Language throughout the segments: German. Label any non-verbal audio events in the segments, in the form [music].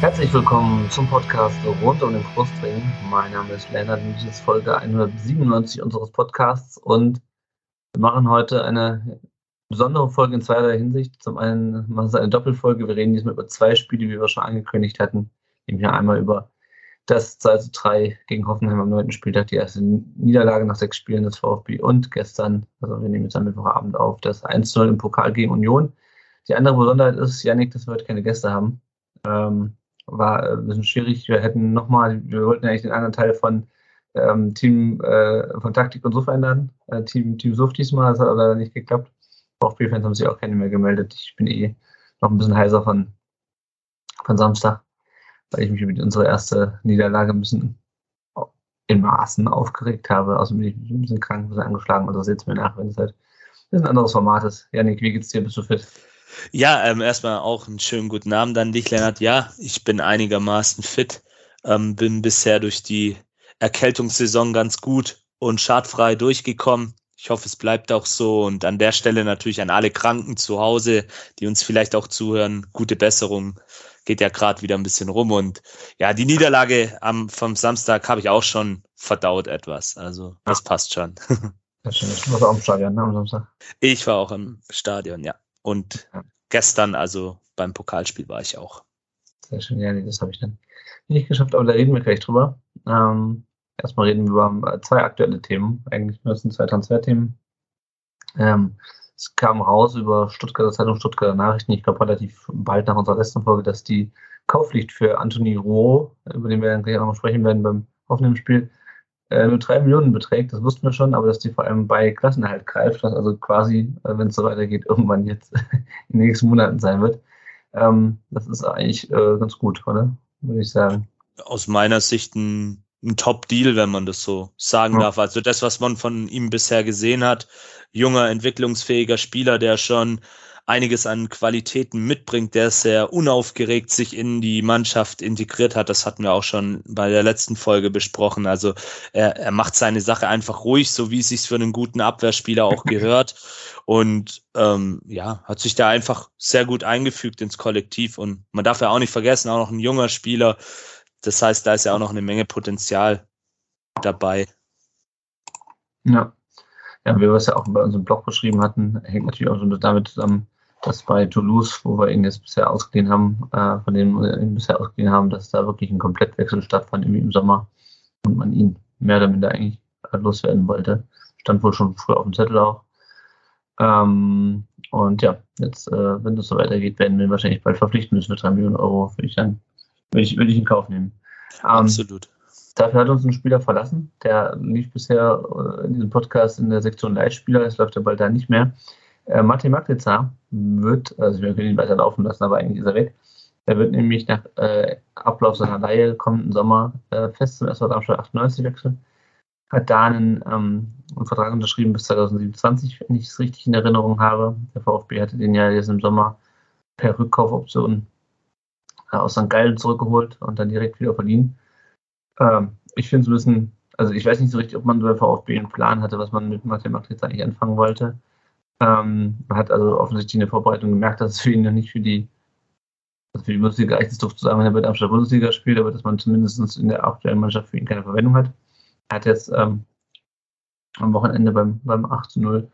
Herzlich willkommen zum Podcast rund um den Brustring. Mein Name ist Lennart und das ist Folge 197 unseres Podcasts und wir machen heute eine besondere Folge in zweierlei Hinsicht. Zum einen machen wir eine Doppelfolge. Wir reden diesmal über zwei Spiele, wie wir schon angekündigt hatten. Nämlich einmal über das 2 zu 3 gegen Hoffenheim am 9. Spieltag, die erste Niederlage nach sechs Spielen des VfB und gestern, also wir nehmen jetzt am Mittwochabend auf, das 1 0 im Pokal gegen Union. Die andere Besonderheit ist, Janik, dass wir heute keine Gäste haben. Ähm, war äh, ein bisschen schwierig. Wir hätten nochmal, wir wollten eigentlich den anderen Teil von ähm, Team äh, von Taktik und Suff einladen. Äh, Team, Team Suff diesmal, das hat aber nicht geklappt. VfB-Fans haben sich auch keine mehr gemeldet. Ich bin eh noch ein bisschen heiser von, von Samstag, weil ich mich über unsere erste Niederlage ein bisschen in Maßen aufgeregt habe. Außerdem bin ich ein bisschen krank, ein bisschen angeschlagen. Also seht es mir nach, wenn es halt ein anderes Format ist. Janik, wie geht's dir? Bist du fit? Ja, ähm, erstmal auch einen schönen guten Abend an dich, Lennart. Ja, ich bin einigermaßen fit. Ähm, bin bisher durch die Erkältungssaison ganz gut und schadfrei durchgekommen. Ich hoffe, es bleibt auch so. Und an der Stelle natürlich an alle Kranken zu Hause, die uns vielleicht auch zuhören, gute Besserung. Geht ja gerade wieder ein bisschen rum. Und ja, die Niederlage am, vom Samstag habe ich auch schon verdaut etwas. Also das passt schon. Das stimmt. Du warst auch im Stadion ne, am Samstag. Ich war auch im Stadion, ja. Und gestern, also beim Pokalspiel, war ich auch. Sehr schön, ja, nee, das habe ich dann nicht geschafft, aber da reden wir gleich drüber. Ähm, erstmal reden wir über zwei aktuelle Themen. Eigentlich nur sind zwei Transferthemen. Ähm, es kam raus über Stuttgarter Zeitung, Stuttgarter Nachrichten, ich glaube relativ bald nach unserer letzten Folge, dass die Kaufpflicht für Anthony Roh, über den wir dann gleich auch noch sprechen werden beim offenen Spiel, äh, nur drei Millionen beträgt. Das wussten wir schon, aber dass die vor allem bei Klassenerhalt greift, was also quasi, äh, wenn es so weitergeht, irgendwann jetzt [laughs] in den nächsten Monaten sein wird. Ähm, das ist eigentlich äh, ganz gut, oder? Würde ich sagen. Aus meiner Sicht ein, ein Top-Deal, wenn man das so sagen ja. darf. Also das, was man von ihm bisher gesehen hat, junger, entwicklungsfähiger Spieler, der schon einiges an Qualitäten mitbringt, der sehr unaufgeregt sich in die Mannschaft integriert hat. Das hatten wir auch schon bei der letzten Folge besprochen. Also er, er macht seine Sache einfach ruhig, so wie es sich für einen guten Abwehrspieler auch [laughs] gehört. Und ähm, ja, hat sich da einfach sehr gut eingefügt ins Kollektiv. Und man darf ja auch nicht vergessen, auch noch ein junger Spieler. Das heißt, da ist ja auch noch eine Menge Potenzial dabei. Ja. Ja, wie wir es ja auch bei unserem Blog beschrieben hatten, hängt natürlich auch so damit zusammen, dass bei Toulouse, wo wir ihn jetzt bisher ausgeliehen haben, äh, von dem wir ihn bisher ausgeliehen haben, dass da wirklich ein Komplettwechsel stattfand im Sommer und man ihn mehr oder minder eigentlich loswerden wollte. Stand wohl schon früher auf dem Zettel auch. Ähm, und ja, jetzt, äh, wenn das so weitergeht, werden wir wahrscheinlich bald verpflichten müssen für 3 Millionen Euro, würde ich dann, würde ich, würde ich in Kauf nehmen. Ähm, Absolut. Dafür hat uns ein Spieler verlassen, der lief bisher äh, in diesem Podcast in der Sektion Leitspieler, es läuft ja bald da nicht mehr. Äh, Martin Magnitzer wird, also wir können ihn weiter laufen lassen, aber eigentlich ist er weg. Er wird nämlich nach äh, Ablauf seiner Leihe kommenden Sommer äh, fest zum SV Darmstadt 98 wechseln. Hat da einen, ähm, einen Vertrag unterschrieben bis 2027, wenn ich es richtig in Erinnerung habe. Der VfB hatte den ja jetzt im Sommer per Rückkaufoption äh, aus St. Gallen zurückgeholt und dann direkt wieder verliehen. Ähm, ich finde es ein bisschen, also ich weiß nicht so richtig, ob man beim VfB einen Plan hatte, was man mit Martin Magnitzer eigentlich anfangen wollte. Ähm, man hat also offensichtlich in der Vorbereitung gemerkt, dass es für ihn noch nicht für die, also für die Bundesliga eigentlich ist, doof zu sagen, wenn er bei der Amsterdam Bundesliga spielt, aber dass man zumindest in der aktuellen Mannschaft für ihn keine Verwendung hat. Er hat jetzt ähm, am Wochenende beim, beim 8 zu 0,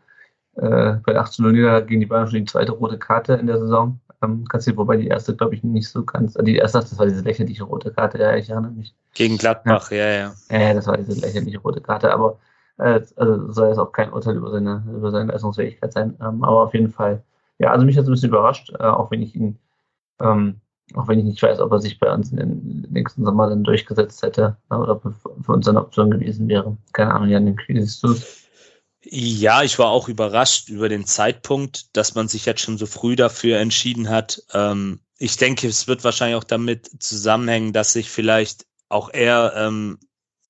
äh, bei 8 zu 0 Niederlage gegen die Bayern schon die zweite rote Karte in der Saison ähm, kassiert, wobei die erste, glaube ich, nicht so ganz, äh, die erste, das war diese lächerliche rote Karte, ja, ich erinnere mich. Gegen Gladbach, ja, ja. Ja, ja das war diese lächerliche rote Karte, aber also soll jetzt auch kein Urteil über seine, über seine Leistungsfähigkeit sein. Ähm, aber auf jeden Fall, ja, also mich hat es ein bisschen überrascht, äh, auch wenn ich ihn, ähm, auch wenn ich nicht weiß, ob er sich bei uns in den nächsten Sommer dann durchgesetzt hätte äh, oder für uns eine Option gewesen wäre. Keine Ahnung, Jan, wie siehst du es? Ja, ich war auch überrascht über den Zeitpunkt, dass man sich jetzt schon so früh dafür entschieden hat. Ähm, ich denke, es wird wahrscheinlich auch damit zusammenhängen, dass sich vielleicht auch er ähm,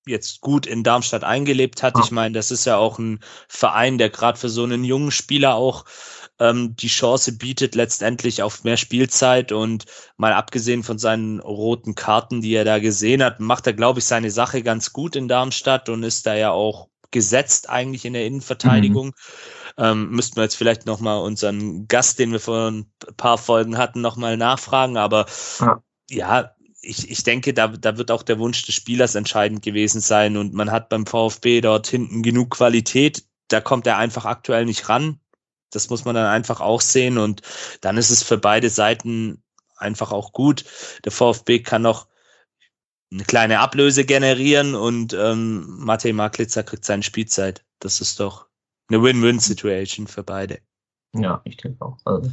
jetzt gut in Darmstadt eingelebt hat. Ich meine, das ist ja auch ein Verein, der gerade für so einen jungen Spieler auch ähm, die Chance bietet, letztendlich auf mehr Spielzeit und mal abgesehen von seinen roten Karten, die er da gesehen hat, macht er, glaube ich, seine Sache ganz gut in Darmstadt und ist da ja auch gesetzt eigentlich in der Innenverteidigung. Mhm. Ähm, müssten wir jetzt vielleicht nochmal unseren Gast, den wir vor ein paar Folgen hatten, nochmal nachfragen. Aber ja, ja ich, ich denke, da, da wird auch der Wunsch des Spielers entscheidend gewesen sein. Und man hat beim VfB dort hinten genug Qualität. Da kommt er einfach aktuell nicht ran. Das muss man dann einfach auch sehen. Und dann ist es für beide Seiten einfach auch gut. Der VfB kann noch eine kleine Ablöse generieren und ähm, Matej Maklitzer kriegt seine Spielzeit. Das ist doch eine Win-Win-Situation für beide. Ja, ich denke auch. Also,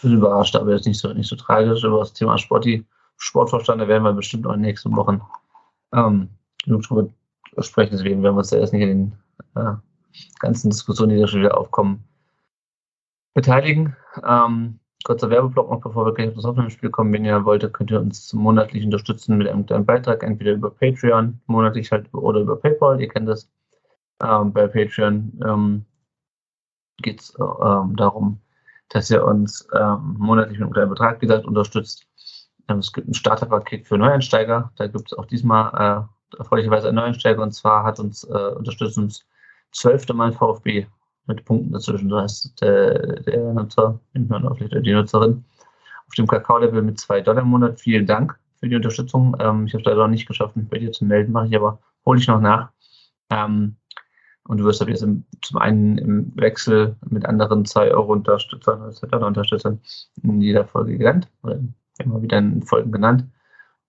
bin überrascht, aber jetzt nicht so, nicht so tragisch über das Thema Sporti, Sportverstand. Da werden wir bestimmt auch in den nächsten Wochen ähm, genug drüber sprechen. Deswegen werden wir uns ja erst nicht in den äh, ganzen Diskussionen, die da schon wieder aufkommen, beteiligen. Ähm, kurzer Werbeblock noch, bevor wir gleich auf das Aufnahmespiel kommen. Wenn ihr wollt, könnt ihr uns monatlich unterstützen mit einem kleinen Beitrag, entweder über Patreon, monatlich halt oder über PayPal. Ihr kennt das. Ähm, bei Patreon ähm, geht es ähm, darum, dass ihr uns ähm, monatlich mit einem kleinen Betrag, wie gesagt, unterstützt. Ähm, es gibt ein Starterpaket für Neueinsteiger. Da gibt es auch diesmal äh, erfreulicherweise einen Neueinsteiger. Und zwar hat uns äh, unterstützt uns zwölfte Mal VfB mit Punkten dazwischen. Du hast der, der Nutzer, die Nutzerin, auf dem Kakao-Level mit zwei Dollar im Monat. Vielen Dank für die Unterstützung. Ähm, ich habe es leider noch nicht geschafft, mich bei dir zu melden, mache ich aber, hole ich noch nach. Ähm, und du wirst aber jetzt im, zum einen im Wechsel mit anderen 2 Euro Unterstützern oder 2 Dollar Unterstützern in jeder Folge oder immer wieder in Folgen genannt.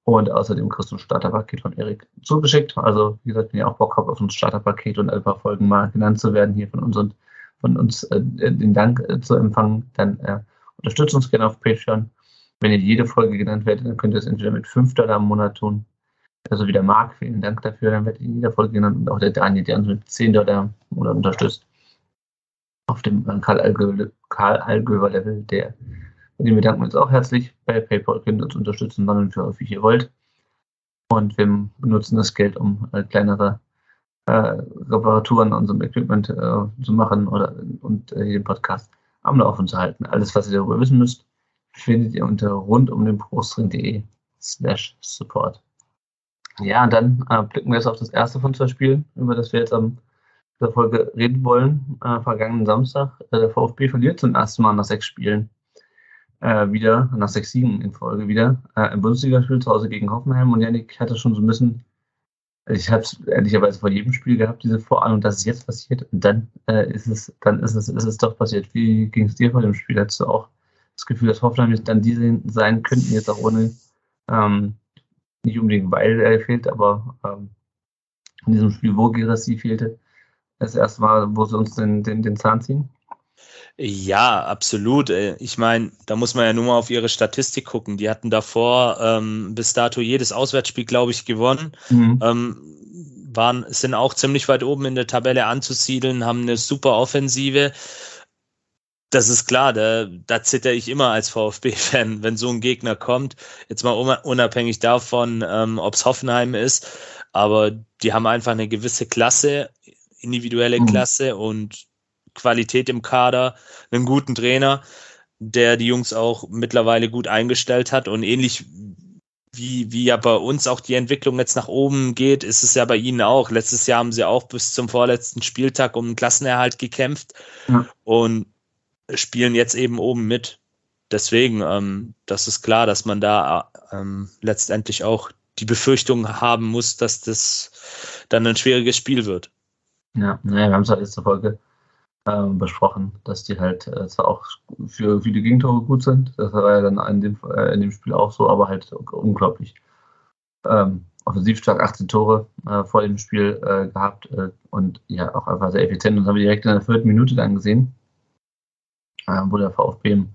Und außerdem kriegst du ein Starterpaket von Erik zugeschickt. Also, wie gesagt, wenn ihr auch Bock habt auf ein Starterpaket und ein paar Folgen mal genannt zu werden hier von uns und von uns äh, den Dank äh, zu empfangen, dann äh, unterstützt uns gerne auf Patreon. Wenn ihr jede Folge genannt werdet, dann könnt ihr es entweder mit 5 Dollar im Monat tun. Also wie der Marc, vielen Dank dafür. Dann werdet ihr in jeder Folge genannt und auch der Daniel, der uns mit 10 Dollar im Monat unterstützt. Auf dem äh, Karl-Allgöwer-Level, der und den bedanken wir uns auch herzlich. Bei PayPal könnt ihr uns unterstützen, wann und wie häufig ihr wollt. Und wir benutzen das Geld, um äh, kleinere äh, Reparaturen an unserem Equipment äh, zu machen oder und äh, den Podcast am Laufen zu halten. Alles, was ihr darüber wissen müsst, findet ihr unter rundumdenbrustring.de slash support. Ja, und dann äh, blicken wir jetzt auf das erste von zwei Spielen, über das wir jetzt am der Folge reden wollen. Äh, vergangenen Samstag. Der VfB verliert zum ersten Mal nach sechs Spielen äh, wieder, nach sechs Siegen in Folge wieder, äh, im Bundesligaspiel zu Hause gegen Hoffenheim. Und Janik hatte schon so ein bisschen, also ich habe es ehrlicherweise vor jedem Spiel gehabt, diese Vorahnung, dass es jetzt passiert. Und dann äh, ist es, dann ist es, ist es doch passiert. Wie ging es dir vor dem Spiel? Hattest du auch das Gefühl, dass Hoffenheim jetzt dann diese sein könnten, jetzt auch ohne, ähm, nicht unbedingt weil er fehlt, aber ähm, in diesem Spiel, wo Gerassi fehlte, das erste Mal, wo sie uns den, den, den Zahn ziehen? Ja, absolut. Äh, ich meine, da muss man ja nur mal auf ihre Statistik gucken. Die hatten davor ähm, bis dato jedes Auswärtsspiel, glaube ich, gewonnen. Mhm. Ähm, waren, sind auch ziemlich weit oben in der Tabelle anzusiedeln, haben eine super Offensive. Das ist klar, da, da zitter ich immer als VfB-Fan, [laughs] wenn so ein Gegner kommt. Jetzt mal unabhängig davon, ähm, ob es Hoffenheim ist. Aber die haben einfach eine gewisse Klasse, individuelle mhm. Klasse und Qualität im Kader, einen guten Trainer, der die Jungs auch mittlerweile gut eingestellt hat und ähnlich wie, wie ja bei uns auch die Entwicklung jetzt nach oben geht, ist es ja bei ihnen auch. Letztes Jahr haben sie auch bis zum vorletzten Spieltag um einen Klassenerhalt gekämpft ja. und spielen jetzt eben oben mit. Deswegen, ähm, das ist klar, dass man da ähm, letztendlich auch die Befürchtung haben muss, dass das dann ein schwieriges Spiel wird. Ja, naja, wir haben es halt letzte Folge ähm, besprochen, dass die halt äh, zwar auch für viele Gegentore gut sind, das war ja dann in dem, äh, in dem Spiel auch so, aber halt unglaublich ähm, offensiv stark 18 Tore äh, vor dem Spiel äh, gehabt äh, und ja auch einfach sehr effizient. Und das haben wir direkt in der vierten Minute dann gesehen, äh, wo der VfB im,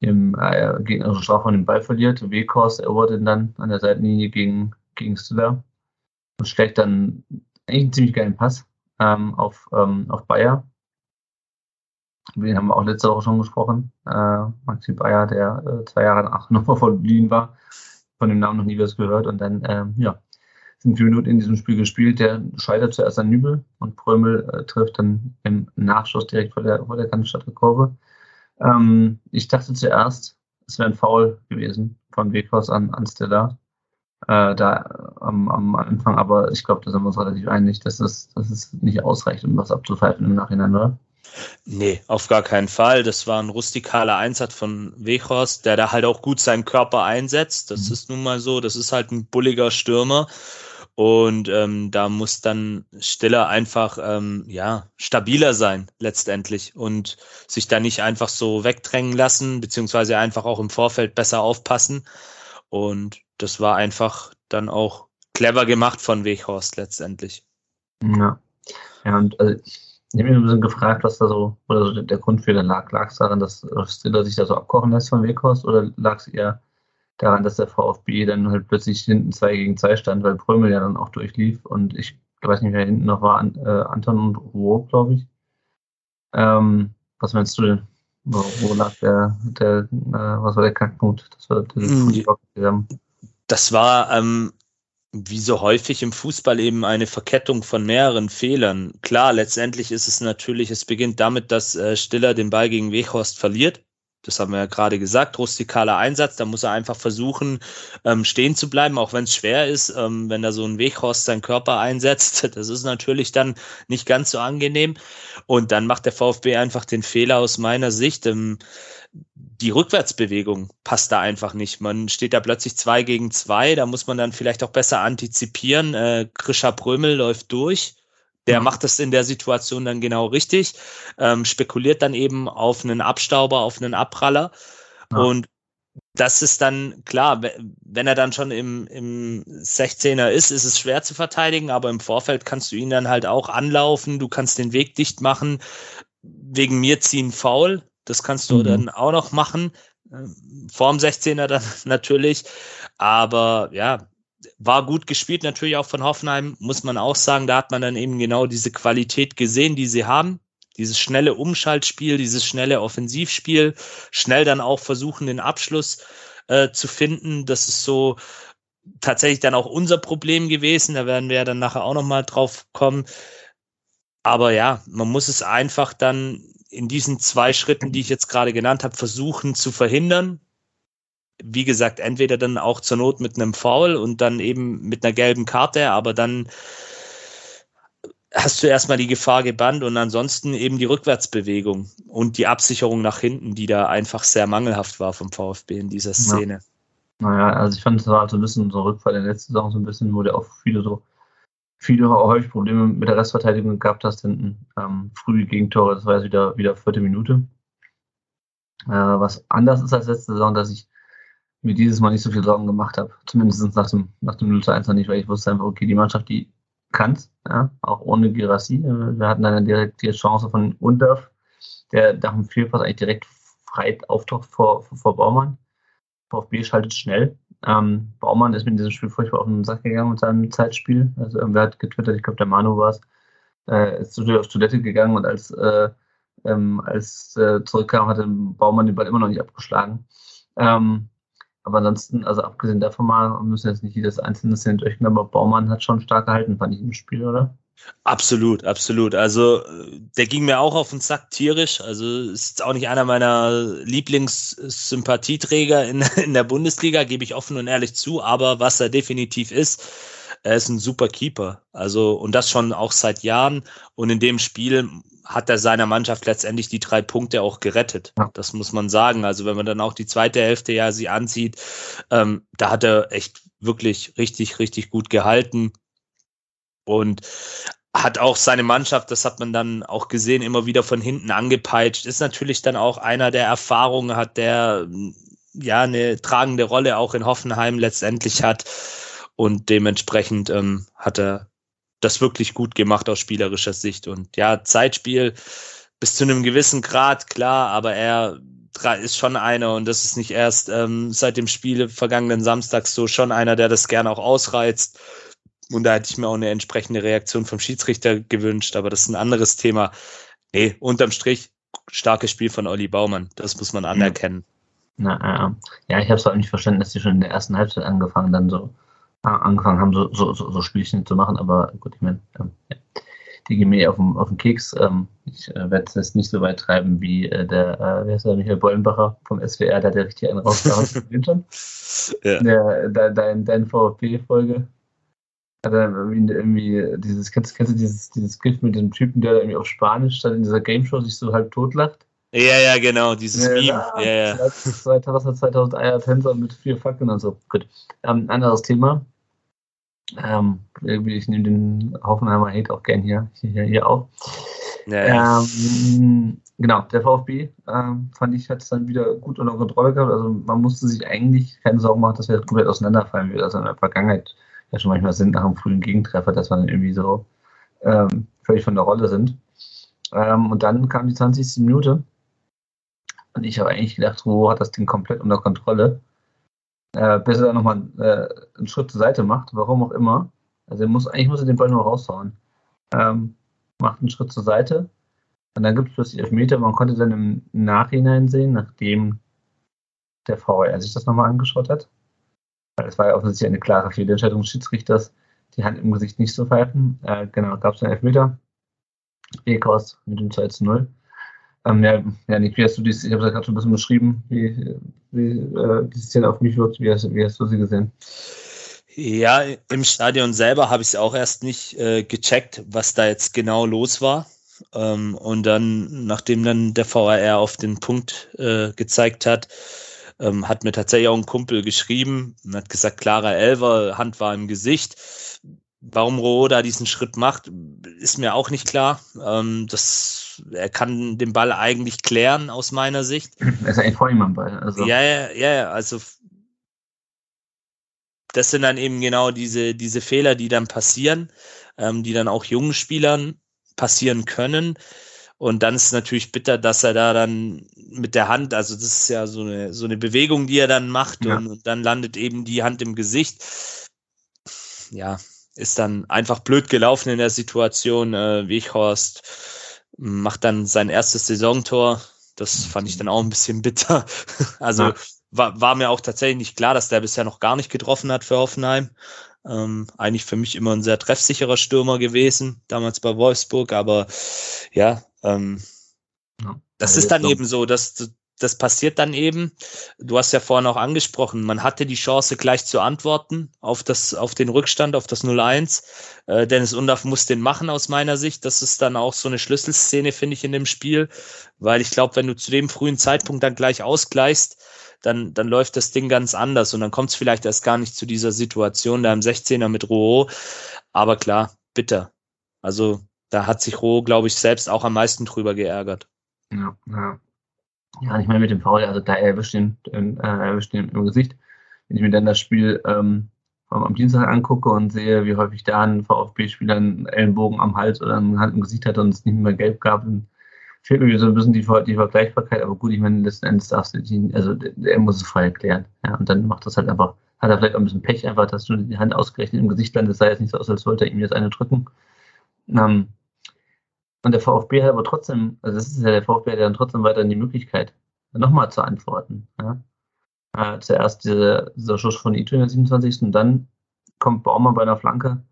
im äh, gegnerischen Strafraum den Ball verliert. Wekors erobert ihn dann an der Seitenlinie gegen, gegen Stiller und schlägt dann eigentlich einen ziemlich geilen Pass ähm, auf, ähm, auf Bayer über den haben wir auch letzte Woche schon gesprochen. Äh, Maxi Bayer, der äh, zwei Jahre nach Hannover verliehen war. Von dem Namen noch nie was gehört. Und dann, ähm, ja, sind vier Minuten in diesem Spiel gespielt. Der scheitert zuerst an Nübel und Prömel äh, trifft dann im Nachschuss direkt vor der, vor der Kante Kurve. Ähm, ich dachte zuerst, es wäre ein Foul gewesen von Weghaus an, an Stella. Äh, da am, am Anfang, aber ich glaube, da sind wir uns relativ einig, dass es, dass es nicht ausreicht, um was abzupfeifen im Nachhinein, oder? Nee, auf gar keinen Fall. Das war ein rustikaler Einsatz von Wechhorst, der da halt auch gut seinen Körper einsetzt. Das mhm. ist nun mal so. Das ist halt ein bulliger Stürmer. Und ähm, da muss dann Stiller einfach ähm, ja stabiler sein letztendlich und sich da nicht einfach so wegdrängen lassen, beziehungsweise einfach auch im Vorfeld besser aufpassen. Und das war einfach dann auch clever gemacht von Weghorst letztendlich. Ja. Ja, und also, ich habe mich ein bisschen gefragt, was da so, oder so der Grundfehler lag. Lag es daran, dass Stiller sich da so abkochen lässt von Weghorst oder lag es eher daran, dass der VfB dann halt plötzlich hinten 2 gegen 2 stand, weil Prömel ja dann auch durchlief und ich weiß nicht, wer hinten noch war, äh, Anton und Ruhr, glaube ich. Ähm, was meinst du denn? Wo, wo lag der, der äh, was war der Kackpunkt? Das war, das, das war ähm, wie so häufig im Fußball eben eine Verkettung von mehreren Fehlern. Klar, letztendlich ist es natürlich, es beginnt damit, dass äh, Stiller den Ball gegen Weghorst verliert das haben wir ja gerade gesagt, rustikaler Einsatz, da muss er einfach versuchen, ähm, stehen zu bleiben, auch wenn es schwer ist, ähm, wenn da so ein Weghorst seinen Körper einsetzt. [laughs] Das ist natürlich dann nicht ganz so angenehm. Und dann macht der VfB einfach den Fehler aus meiner Sicht. Ähm, die Rückwärtsbewegung passt da einfach nicht. Man steht da plötzlich zwei gegen zwei, da muss man dann vielleicht auch besser antizipieren. Äh, Krischer Prömel läuft durch der macht das in der Situation dann genau richtig, ähm, spekuliert dann eben auf einen Abstauber, auf einen Abpraller. Ja. Und das ist dann klar, wenn er dann schon im, im 16er ist, ist es schwer zu verteidigen, aber im Vorfeld kannst du ihn dann halt auch anlaufen, du kannst den Weg dicht machen, wegen mir ziehen faul, das kannst du mhm. dann auch noch machen, ähm, vorm 16er dann [laughs] natürlich, aber ja, war gut gespielt, natürlich auch von Hoffenheim, muss man auch sagen. Da hat man dann eben genau diese Qualität gesehen, die sie haben. Dieses schnelle Umschaltspiel, dieses schnelle Offensivspiel, schnell dann auch versuchen, den Abschluss äh, zu finden. Das ist so tatsächlich dann auch unser Problem gewesen. Da werden wir ja dann nachher auch nochmal drauf kommen. Aber ja, man muss es einfach dann in diesen zwei Schritten, die ich jetzt gerade genannt habe, versuchen zu verhindern wie gesagt, entweder dann auch zur Not mit einem Foul und dann eben mit einer gelben Karte, aber dann hast du erstmal die Gefahr gebannt und ansonsten eben die Rückwärtsbewegung und die Absicherung nach hinten, die da einfach sehr mangelhaft war vom VfB in dieser Szene. Ja. Naja, also ich fand, es war so ein bisschen so Rückfall in der letzten Saison, so ein bisschen, wo der auch viele so, viele häufig Probleme mit der Restverteidigung gehabt hast, hinten ähm, früh Gegentore, das war jetzt wieder, wieder vierte Minute. Äh, was anders ist als letzte Saison, dass ich mir dieses Mal nicht so viel Sorgen gemacht habe. Zumindest nach dem, nach dem 0 zu 1 noch nicht, weil ich wusste einfach, okay, die Mannschaft, die kann ja, auch ohne Girassi. Wir hatten dann direkt die Chance von Undorf, der nach dem Fehlpass eigentlich direkt frei auftaucht vor, vor Baumann. VfB schaltet schnell. Ähm, Baumann ist mit diesem Spiel furchtbar auf den Sack gegangen mit seinem Zeitspiel. Also irgendwer hat getwittert, ich glaube der Manu war es, äh, ist auf Toilette gegangen und als, äh, ähm, als äh, zurückkam, hat Baumann den Ball immer noch nicht abgeschlagen. Ähm, aber ansonsten, also abgesehen davon mal, müssen jetzt nicht jedes einzelne Szene durchgehen, aber Baumann hat schon stark gehalten, fand ich im Spiel, oder? Absolut, absolut. Also der ging mir auch auf den Sack tierisch. Also ist auch nicht einer meiner Lieblingssympathieträger in, [laughs] in der Bundesliga, gebe ich offen und ehrlich zu. Aber was er definitiv ist, er ist ein super Keeper. Also und das schon auch seit Jahren. Und in dem Spiel hat er seiner Mannschaft letztendlich die drei Punkte auch gerettet. Das muss man sagen. Also wenn man dann auch die zweite Hälfte ja sie ansieht, ähm, da hat er echt wirklich richtig, richtig gut gehalten und hat auch seine Mannschaft, das hat man dann auch gesehen, immer wieder von hinten angepeitscht. Ist natürlich dann auch einer, der Erfahrungen hat, der ja eine tragende Rolle auch in Hoffenheim letztendlich hat. Und dementsprechend ähm, hat er das wirklich gut gemacht aus spielerischer Sicht. Und ja, Zeitspiel bis zu einem gewissen Grad, klar, aber er ist schon einer und das ist nicht erst ähm, seit dem Spiel vergangenen Samstags so schon einer, der das gerne auch ausreizt. Und da hätte ich mir auch eine entsprechende Reaktion vom Schiedsrichter gewünscht, aber das ist ein anderes Thema. Nee, unterm Strich starkes Spiel von Olli Baumann. Das muss man anerkennen. Na, äh, ja, ich habe es auch nicht verstanden, dass die schon in der ersten Halbzeit angefangen dann so angefangen haben, so, so, so, Spielchen zu machen, aber gut, ich meine, ähm, ja. die gehen mir auf den, auf den Keks. Ähm, ich äh, werde es nicht so weit treiben wie äh, der, äh, wie heißt der, Michael Bollenbacher vom SWR, der hat ja richtig einen rausgehauen. [laughs] Ja. Der, der, dein, dein VfB-Folge. Hat er irgendwie, dieses, kennst, kennst du dieses, dieses Gift mit dem Typen, der irgendwie auf Spanisch dann in dieser Game Show sich so halb totlacht? Ja, ja, genau, dieses ja, Meme. Ja, ja. 2000, 2000 Eier Tänzer mit vier Fackeln und so. Gut. Ähm, anderes Thema. Ähm, ich nehme den Hoffenheimer Hate auch gern hier, hier, hier auf. Ja, ähm, genau, der VfB ähm, fand ich, hat es dann wieder gut unter Kontrolle gehabt. Also man musste sich eigentlich keine Sorgen machen, dass wir komplett auseinanderfallen wird. Also in der Vergangenheit ja schon manchmal sind nach einem frühen Gegentreffer, dass man irgendwie so ähm, völlig von der Rolle sind. Ähm, und dann kam die 20. Minute und ich habe eigentlich gedacht, Ruhe hat das Ding komplett unter Kontrolle. Äh, bis er dann nochmal äh, einen Schritt zur Seite macht, warum auch immer. Also er muss, eigentlich muss er den Ball nur raushauen. Ähm, macht einen Schritt zur Seite. Und dann gibt es plötzlich Elfmeter. Man konnte dann im Nachhinein sehen, nachdem der VR sich das nochmal angeschaut hat. Es war ja offensichtlich eine klare Fehlentscheidung des Schiedsrichters, die Hand im Gesicht nicht zu pfeifen. Äh, genau, gab es einen Elfmeter. Ekos mit dem 2 zu 0. Ähm, ja, ja, Nick, wie hast du dies, ich habe es ja gerade schon ein bisschen beschrieben, wie, wie äh, die Szene auf mich wirkt, wie hast, wie hast du sie gesehen? Ja, im Stadion selber habe ich es auch erst nicht äh, gecheckt, was da jetzt genau los war. Ähm, und dann, nachdem dann der VAR auf den Punkt äh, gezeigt hat, ähm, hat mir tatsächlich auch ein Kumpel geschrieben und hat gesagt, Clara Elver, Hand war im Gesicht. Warum Roh da diesen Schritt macht, ist mir auch nicht klar. Ähm, das, er kann den Ball eigentlich klären aus meiner Sicht. Er ist eigentlich vor ihm am Ball. Also. Ja, ja, ja, also das sind dann eben genau diese, diese Fehler, die dann passieren, ähm, die dann auch jungen Spielern passieren können. Und dann ist es natürlich bitter, dass er da dann mit der Hand, also das ist ja so eine, so eine Bewegung, die er dann macht ja. und, und, dann landet eben die Hand im Gesicht. Ja, ist dann einfach blöd gelaufen in der Situation. Äh, Weghorst macht dann sein erstes Saisontor. Das fand ich dann auch ein bisschen bitter. [laughs] Also ja. war, war mir auch tatsächlich nicht klar, dass der bisher noch gar nicht getroffen hat für Hoffenheim. Ähm, eigentlich für mich immer ein sehr treffsicherer Stürmer gewesen, damals bei Wolfsburg, aber ja, ähm, ja. das ist dann eben so, dass das passiert dann eben. Du hast ja vorhin auch angesprochen, man hatte die Chance gleich zu antworten auf das, auf den Rückstand, auf das 0-1. Äh, Dennis Undaff muss den machen aus meiner Sicht. Das ist dann auch so eine Schlüsselszene, finde ich, in dem Spiel, weil ich glaube, wenn du zu dem frühen Zeitpunkt dann gleich ausgleichst, dann, dann läuft das Ding ganz anders und dann kommt es vielleicht erst gar nicht zu dieser Situation da im 16er mit Roh. Aber klar, bitter. Also da hat sich Roh, glaube ich, selbst auch am meisten drüber geärgert. Ja, ja. Ja, ich meine mit dem Foul, also da erwischt ihn, äh, erwischt ihn im Gesicht. Wenn ich mir dann das Spiel ähm, am Dienstag angucke und sehe, wie häufig da ein VfB-Spieler einen Ellenbogen am Hals oder einen Hand im Gesicht hat und es nicht mehr gelb gab, dann fehlt mir so ein bisschen die, die Vergleichbarkeit. Aber gut, ich meine, letzten Endes darfst du ihn, also er muss es frei erklären. Ja, und dann macht das halt einfach, hat er vielleicht auch ein bisschen Pech einfach, dass du die Hand ausgerechnet im Gesicht landest, sah jetzt nicht so aus, als wollte er ihm jetzt eine drücken. Ähm, und der VfB hat aber trotzdem, also das ist ja der VfB hat dann trotzdem weiterhin die Möglichkeit, nochmal zu antworten. Ja? Äh, zuerst dieser, dieser Schuss von Ito in der 27. und dann kommt Baumann bei einer Flanke,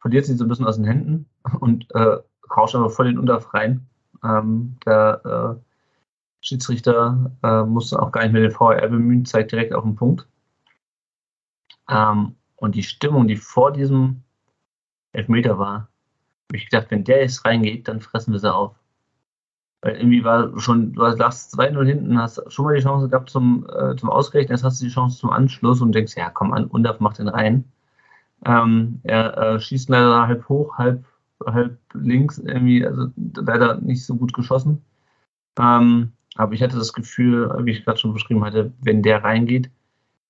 verliert sie so ein bisschen aus den Händen und äh, rauscht aber voll den Unterf rein. Ähm, der äh, Schiedsrichter äh, musste auch gar nicht mehr den VR bemühen, zeigt direkt auf den Punkt. Ähm, und die Stimmung, die vor diesem Elfmeter war, habe ich gedacht, wenn der jetzt reingeht, dann fressen wir sie auf. Weil irgendwie war schon, du lagst 2-0 hinten, hast schon mal die Chance gehabt zum, äh, zum Ausgleichen, jetzt hast du die Chance zum Anschluss und denkst, ja, komm an, Undaf macht den rein. Ähm, er äh, schießt leider halb hoch, halb, halb links, irgendwie, also leider nicht so gut geschossen. Ähm, aber ich hatte das Gefühl, wie ich gerade schon beschrieben hatte, wenn der reingeht,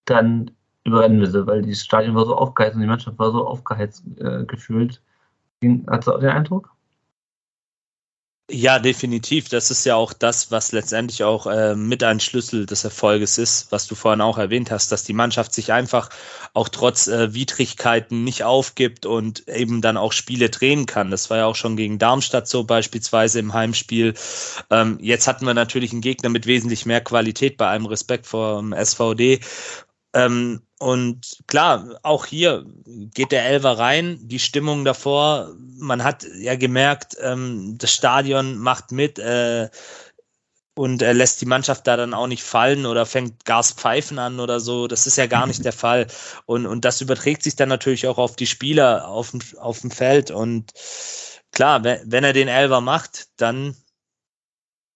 dann überrennen wir sie, weil das Stadion war so aufgeheizt und die Mannschaft war so aufgeheizt äh, gefühlt. Hast du auch den Eindruck? Ja, definitiv. Das ist ja auch das, was letztendlich auch äh, mit ein Schlüssel des Erfolges ist, was du vorhin auch erwähnt hast, dass die Mannschaft sich einfach auch trotz äh, Widrigkeiten nicht aufgibt und eben dann auch Spiele drehen kann. Das war ja auch schon gegen Darmstadt so beispielsweise im Heimspiel. Ähm, jetzt hatten wir natürlich einen Gegner mit wesentlich mehr Qualität bei allem Respekt vor dem SVD. Ähm, und klar, auch hier geht der Elver rein, die Stimmung davor, man hat ja gemerkt, ähm, das Stadion macht mit äh, und er lässt die Mannschaft da dann auch nicht fallen oder fängt Gas Pfeifen an oder so. Das ist ja gar nicht der Fall. Und, und das überträgt sich dann natürlich auch auf die Spieler auf dem, auf dem Feld. Und klar, wenn, wenn er den Elver macht, dann,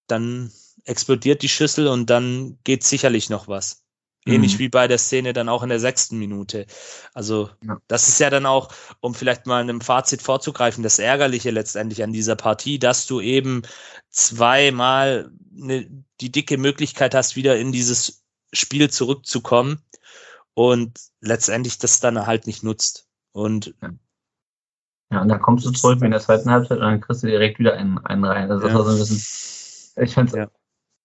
dann explodiert die Schüssel und dann geht sicherlich noch was. Ähnlich mhm. wie bei der Szene dann auch in der sechsten Minute. Also ja. das ist ja dann auch, um vielleicht mal einem Fazit vorzugreifen, das Ärgerliche letztendlich an dieser Partie, dass du eben zweimal ne, die dicke Möglichkeit hast, wieder in dieses Spiel zurückzukommen und letztendlich das dann halt nicht nutzt. Und ja. Ja, und dann kommst du zurück in der zweiten Halbzeit und dann kriegst du direkt wieder einen, einen rein. Also das ja. war so ein bisschen, ich fand es ja.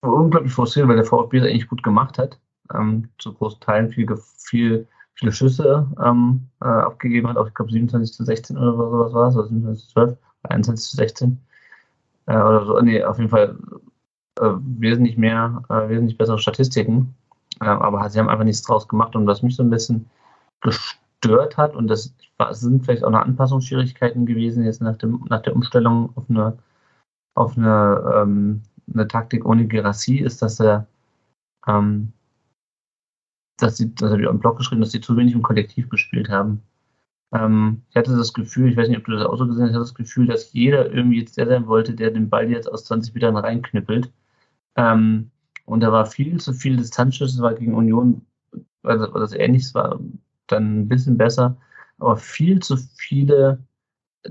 unglaublich frustrierend, weil der VfB das eigentlich gut gemacht hat ähm, zu großen Teilen viel, viel, viele Schüsse ähm, äh, abgegeben hat, auch ich glaube 27 zu 16 oder sowas war es, oder 27 zu 12, 21 zu 16 äh, oder so. Nee, auf jeden Fall äh, wesentlich mehr, äh, wesentlich bessere Statistiken, äh, aber sie haben einfach nichts draus gemacht. Und was mich so ein bisschen gestört hat und das sind vielleicht auch noch Anpassungsschwierigkeiten gewesen jetzt nach, dem, nach der Umstellung auf eine, auf eine, ähm, eine Taktik ohne Gerassie, ist, dass er ähm, dass sie, das habe ich auch im Blog geschrieben, dass sie zu wenig im Kollektiv gespielt haben. Ähm, ich hatte das Gefühl, ich weiß nicht, ob du das auch so gesehen hast, ich hatte das Gefühl, dass jeder irgendwie jetzt der sein wollte, der den Ball jetzt aus 20 Metern reinknüppelt. Ähm, und da war viel zu viel Distanzschüsse, war gegen Union, also das ähnlich, war dann ein bisschen besser, aber viel zu viele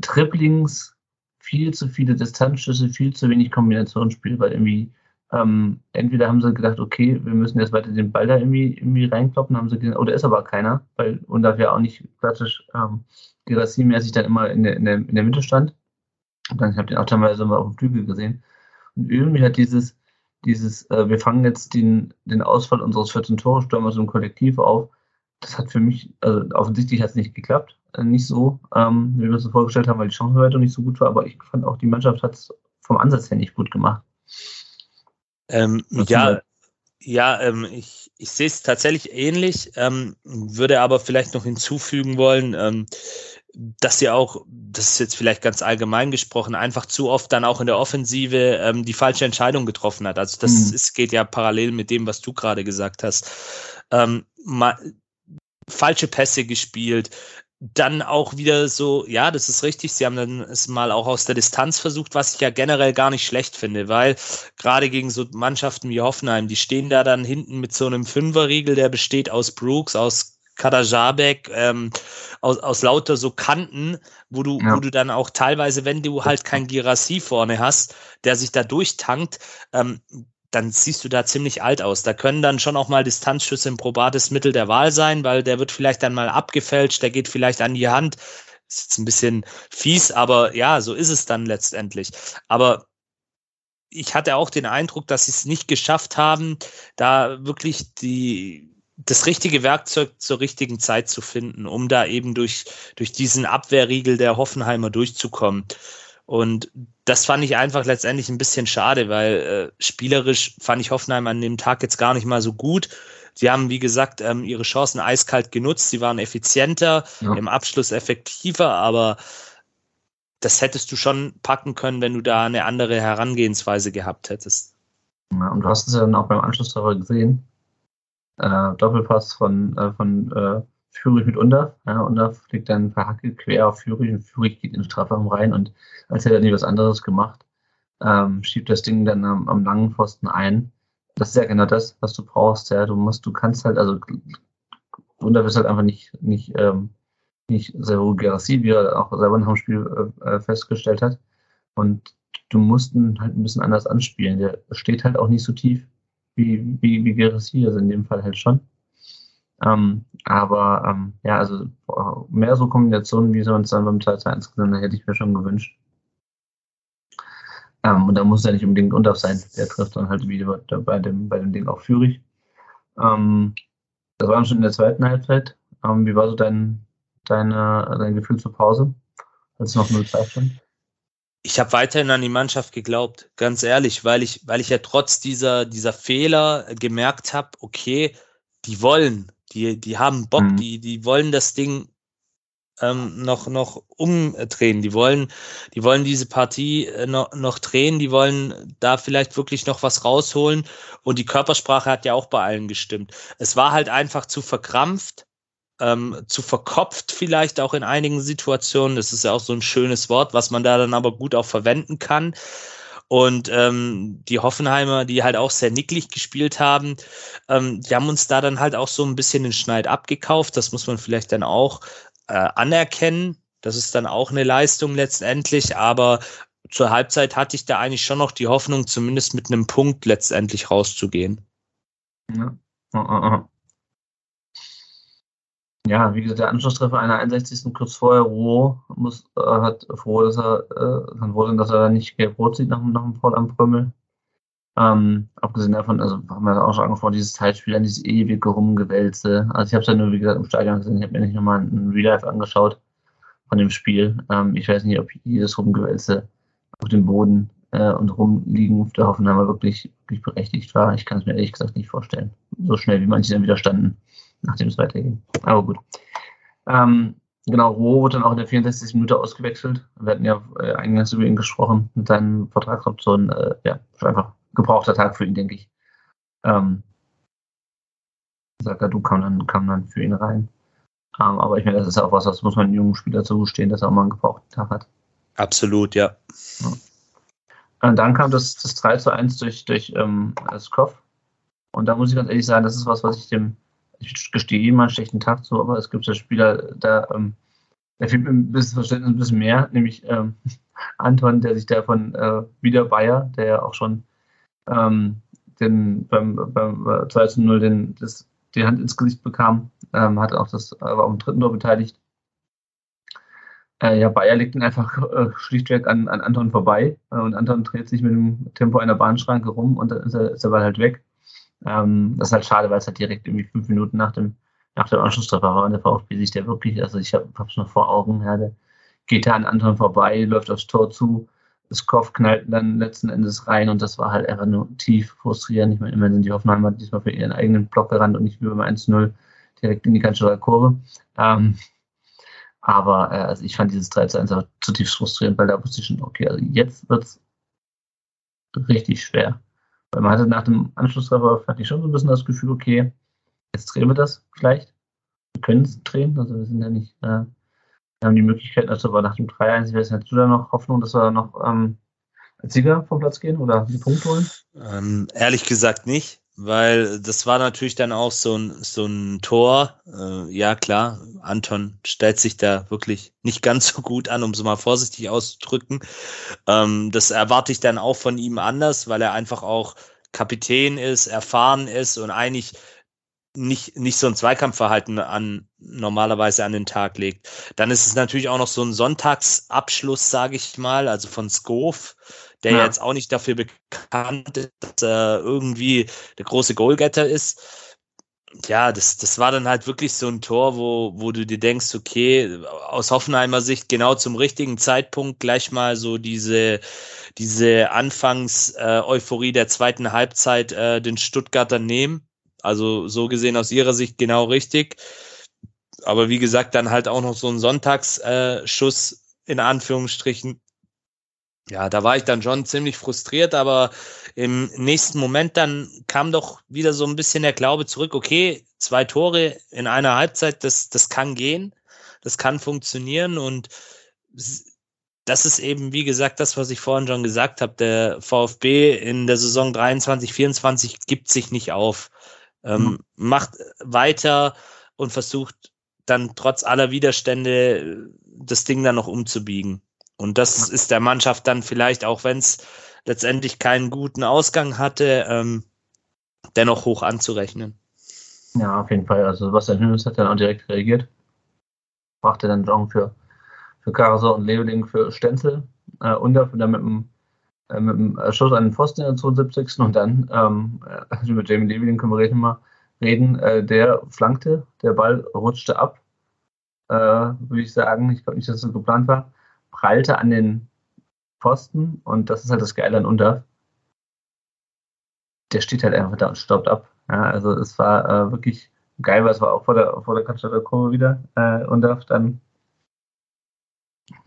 Triplings, viel zu viele Distanzschüsse, viel zu wenig Kombinationsspiel, weil irgendwie ähm, entweder haben sie gedacht, okay, wir müssen jetzt weiter den Ball da irgendwie, irgendwie reinkloppen, haben sie gesehen, oh, da ist aber keiner, weil und dafür auch nicht klassisch ähm, Gerassi-mäßig dann immer in der, in, der, in der Mitte stand. Und dann, ich habe den auch teilweise mal auf dem Flügel gesehen. Und irgendwie hat dieses, dieses, äh, wir fangen jetzt den, den Ausfall unseres 14-Tore-Stürmers im Kollektiv auf, das hat für mich, also offensichtlich hat es nicht geklappt, äh, nicht so, ähm, wie wir es uns vorgestellt haben, weil die Chancenverwertung nicht so gut war, aber ich fand auch, die Mannschaft hat es vom Ansatz her nicht gut gemacht. Ähm, ja, ja, ähm, ich, ich sehe es tatsächlich ähnlich, ähm, würde aber vielleicht noch hinzufügen wollen, ähm, dass sie auch, das ist jetzt vielleicht ganz allgemein gesprochen, einfach zu oft dann auch in der Offensive ähm, die falsche Entscheidung getroffen hat. Also das mhm. ist, geht ja parallel mit dem, was du gerade gesagt hast. Ähm, mal, falsche Pässe gespielt, dann auch wieder so, ja, das ist richtig, sie haben dann es mal auch aus der Distanz versucht, was ich ja generell gar nicht schlecht finde, weil gerade gegen so Mannschaften wie Hoffenheim, die stehen da dann hinten mit so einem Fünferriegel, der besteht aus Brooks, aus Kadajabek, ähm, aus, aus lauter so Kanten, wo du, ja. wo du dann auch teilweise, wenn du halt kein Girassi vorne hast, der sich da durchtankt, ähm, dann siehst du da ziemlich alt aus. Da können dann schon auch mal Distanzschüsse ein probates Mittel der Wahl sein, weil der wird vielleicht dann mal abgefälscht, der geht vielleicht an die Hand. Ist jetzt ein bisschen fies, aber ja, so ist es dann letztendlich. Aber ich hatte auch den Eindruck, dass sie es nicht geschafft haben, da wirklich die, das richtige Werkzeug zur richtigen Zeit zu finden, um da eben durch, durch diesen Abwehrriegel der Hoffenheimer durchzukommen. Und das fand ich einfach letztendlich ein bisschen schade, weil äh, spielerisch fand ich Hoffenheim an dem Tag jetzt gar nicht mal so gut. Sie haben, wie gesagt, ähm, ihre Chancen eiskalt genutzt. Sie waren effizienter, ja. im Abschluss effektiver, aber das hättest du schon packen können, wenn du da eine andere Herangehensweise gehabt hättest. Ja, und du hast es ja dann auch beim Anschluss darüber gesehen. Äh, Doppelpass von, äh, von äh, Führig mit Undav. Ja, Undav fliegt dann verhackelt quer auf Führig und Führig geht in den Strafraum rein und als hätte er nie was anderes gemacht, ähm, schiebt das Ding dann am, am, langen Pfosten ein. Das ist ja genau das, was du brauchst. Ja, du musst, du kannst halt, also Undav ist halt einfach nicht, nicht, ähm, nicht Servo Gerassi, wie er auch selber nach dem Spiel äh, festgestellt hat. Und du musst ihn halt ein bisschen anders anspielen. Der steht halt auch nicht so tief wie, wie, wie Gerassi, also in dem Fall halt schon. Ähm, aber ähm, ja, also mehr so Kombinationen, wie sie uns dann beim 2-1 gesehen hätte ich mir schon gewünscht. Ähm, und da muss ja nicht unbedingt Unterf sein. Der trifft dann halt wieder bei dem, bei dem Ding auch Führig. Ähm, das war dann schon in der zweiten Halbzeit. Ähm, wie war so dein, deine, dein Gefühl zur Pause, als es noch 0-2 stand? Ich habe weiterhin an die Mannschaft geglaubt, ganz ehrlich, weil ich, weil ich ja trotz dieser, dieser Fehler gemerkt habe, okay, die wollen, Die, die haben Bock, mhm. die, die wollen das Ding ähm, noch, noch umdrehen. Die wollen, die wollen diese Partie äh, noch, noch drehen, die wollen da vielleicht wirklich noch was rausholen. Und die Körpersprache hat ja auch bei allen gestimmt. Es war halt einfach zu verkrampft, ähm, zu verkopft vielleicht auch in einigen Situationen. Das ist ja auch so ein schönes Wort, was man da dann aber gut auch verwenden kann. Und ähm, die Hoffenheimer, die halt auch sehr nicklig gespielt haben, ähm, die haben uns da dann halt auch so ein bisschen den Schneid abgekauft. Das muss man vielleicht dann auch äh, anerkennen. Das ist dann auch eine Leistung letztendlich, aber zur Halbzeit hatte ich da eigentlich schon noch die Hoffnung, zumindest mit einem Punkt letztendlich rauszugehen. Ja. Uh, uh, uh. Ja, wie gesagt, der Anschlusstreffer einer 61. kurz vorher, Roh muss, äh, hat froh, dass er äh, dann wurde, dass er dann nicht gelb-rot sieht nach, nach dem Foul am Prömmel. Ähm, abgesehen davon, also haben wir auch schon angesprochen, dieses Zeitspiel, an dieses ewige Rumgewälze. Also ich habe es ja nur, wie gesagt, im Stadion gesehen, ich habe mir nicht nochmal ein Real Life angeschaut von dem Spiel. Ähm, ich weiß nicht, ob jedes Rumgewälze auf dem Boden äh, und rumliegen auf der Hoffenheimer wirklich, wirklich berechtigt war. Ich kann es mir ehrlich gesagt nicht vorstellen. So schnell, wie manche dann widerstanden nachdem es weiterging. Aber gut. Ähm, genau, Roh wurde dann auch in der 64. Minute ausgewechselt. Wir hatten ja äh, eingangs über ihn gesprochen mit seinen Vertragsoptionen. Äh, ja, einfach gebrauchter Tag für ihn, denke ich. Ähm, du kam dann, kam dann für ihn rein. Ähm, aber ich meine, das ist auch was, das muss man einem jungen Spieler zugestehen, dass er auch mal einen gebrauchten Tag hat. Absolut, ja. ja. Und dann kam das, das 3 zu 1 durch, durch ähm, Skov. Und da muss ich ganz ehrlich sagen, das ist was, was ich dem ich gestehe ihm einen schlechten Tag zu, aber es gibt ja Spieler, da, ähm, da fehlt mir ein bisschen Verständnis, ein bisschen mehr, nämlich ähm, [laughs] Anton, der sich da von äh, wieder Bayer, der ja auch schon ähm, den, beim, beim 2 zu 0 den, das, die Hand ins Gesicht bekam, ähm, hat auch das, war auch im dritten Tor beteiligt. Äh, ja, Bayer legt ihn einfach äh, schlichtweg an, an Anton vorbei äh, und Anton dreht sich mit dem Tempo einer Bahnschranke rum und dann ist, er, ist der Ball halt weg. Ähm, das ist halt schade, weil es halt direkt irgendwie fünf Minuten nach dem, nach dem Anschlusstreffer war und der VfB sich der wirklich, also ich habe es noch vor Augen, ja, der geht da an Anton vorbei, läuft aufs Tor zu, das Kopf knallt dann letzten Endes rein und das war halt einfach nur tief frustrierend. Ich meine, immerhin sind die Hoffenheimer diesmal für ihren eigenen Block gerannt und nicht wie beim 1-0 direkt in die Kanzlerer Kurve. Ähm, aber äh, also ich fand dieses 3 1 einfach zutiefst frustrierend, weil da wusste ich schon, okay, also jetzt wird es richtig schwer. Weil man hatte nach dem Anschlusstreffer, hatte ich schon so ein bisschen das Gefühl, okay, jetzt drehen wir das vielleicht. Wir können es drehen, also wir sind ja nicht, äh, wir haben die Möglichkeit, also aber nach dem 3-1, ich weiß hast du da noch Hoffnung, dass wir noch ähm, als Sieger vom Platz gehen oder die Punkte holen? Ähm, ehrlich gesagt nicht, weil das war natürlich dann auch so ein, so ein Tor. Äh, ja, klar, Anton stellt sich da wirklich nicht ganz so gut an, um es mal vorsichtig auszudrücken. Ähm, das erwarte ich dann auch von ihm anders, weil er einfach auch Kapitän ist, erfahren ist und eigentlich nicht, nicht so ein Zweikampfverhalten an normalerweise an den Tag legt. Dann ist es natürlich auch noch so ein Sonntagsabschluss, sage ich mal, also von Skov, der ja. jetzt auch nicht dafür bekannt ist, dass er irgendwie der große Goalgetter ist. Ja, das, das war dann halt wirklich so ein Tor, wo, wo du dir denkst, okay, aus Hoffenheimer Sicht genau zum richtigen Zeitpunkt gleich mal so diese, diese Anfangs-Euphorie der zweiten Halbzeit äh, den Stuttgarter nehmen. Also so gesehen aus ihrer Sicht genau richtig. Aber wie gesagt, dann halt auch noch so ein Sonntagsschuss äh, in Anführungsstrichen, ja, da war ich dann schon ziemlich frustriert, aber im nächsten Moment dann kam doch wieder so ein bisschen der Glaube zurück, okay, zwei Tore in einer Halbzeit, das, das kann gehen, das kann funktionieren und das ist eben, wie gesagt, das, was ich vorhin schon gesagt habe. Der VfB in der Saison 23, 24 gibt sich nicht auf, ähm, mhm. macht weiter und versucht dann trotz aller Widerstände das Ding dann noch umzubiegen. Und das ist der Mannschaft dann vielleicht, auch wenn es letztendlich keinen guten Ausgang hatte, ähm, dennoch hoch anzurechnen. Ja, auf jeden Fall. Also Sebastian Hünes hat dann auch direkt reagiert. Brachte dann Jong für, für Karasor und Leveling für Stenzel. Äh, und dann mit dem, äh, mit dem Schuss an den Pfosten in der 72. Und dann, ähm, [laughs] also mit Jamie Leveling können wir reden, mal reden, äh, der flankte, der Ball rutschte ab, äh, würde ich sagen. Ich glaube nicht, dass es so geplant war prallte an den Pfosten und das ist halt das Geile an Unter. Der steht halt einfach da und staubt ab. Ja, also es war äh, wirklich geil, weil es war auch vor der, vor der Cannstatter Kurve wieder. Äh, und dann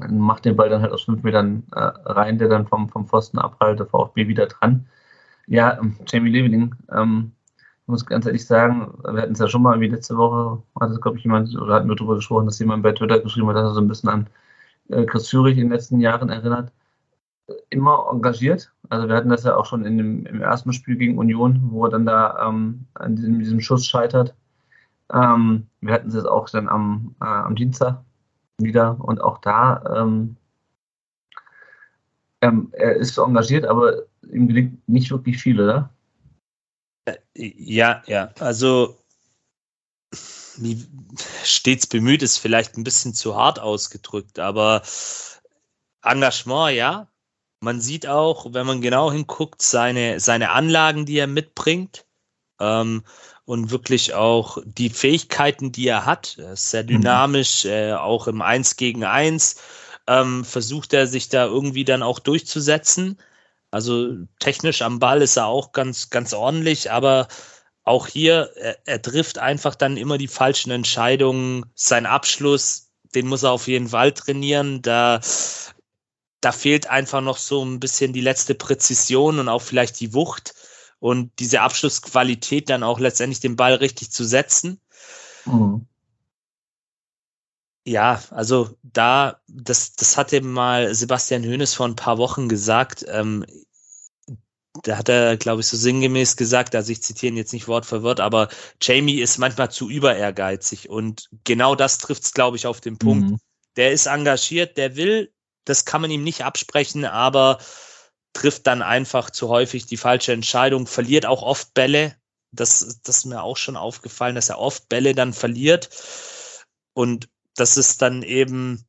macht den Ball dann halt aus fünf Metern äh, rein, der dann vom, vom Pfosten abprallt, VfB wieder dran. Ja, ähm, Jamie Leveling, ähm, muss ganz ehrlich sagen, wir hatten es ja schon mal wie letzte Woche, hat es, glaube ich, jemand, oder hatten wir darüber gesprochen, dass jemand bei Twitter geschrieben hat, dass er so ein bisschen an äh, Chris Führig in den letzten Jahren erinnert. Immer engagiert. Also wir hatten das ja auch schon in dem, im ersten Spiel gegen Union, wo er dann da ähm, an diesem, diesem Schuss scheitert. Ähm, wir hatten es auch dann am, äh, am Dienstag wieder und auch da ähm, ähm, er ist so engagiert, aber ihm gelingt nicht wirklich viel, oder? Äh, ja, ja, also stets bemüht ist vielleicht ein bisschen zu hart ausgedrückt, aber Engagement, ja. Man sieht auch, wenn man genau hinguckt, seine, seine Anlagen, die er mitbringt. Ähm, und wirklich auch die Fähigkeiten, die er hat. Er ist sehr mhm. dynamisch, äh, auch im Eins gegen Eins ähm, versucht er sich da irgendwie dann auch durchzusetzen. Also technisch am Ball ist er auch ganz, ganz ordentlich, aber auch hier, er, er trifft einfach dann immer die falschen Entscheidungen. Sein Abschluss, den muss er auf jeden Fall trainieren. Da, da fehlt einfach noch so ein bisschen die letzte Präzision und auch vielleicht die Wucht und diese Abschlussqualität dann auch letztendlich den Ball richtig zu setzen. Mhm. Ja, also da, das, das hatte mal Sebastian Hoeneß vor ein paar Wochen gesagt. Ähm, da hat er, glaube ich, so sinngemäß gesagt, also ich zitiere ihn jetzt nicht Wort für Wort, aber Jamie ist manchmal zu über ehrgeizig und genau das trifft es, glaube ich, auf den Punkt. Mhm. Der ist engagiert, der will, das kann man ihm nicht absprechen, aber trifft dann einfach zu häufig die falsche Entscheidung, verliert auch oft Bälle. Das, das ist mir auch schon aufgefallen, dass er oft Bälle dann verliert. Und das ist dann eben,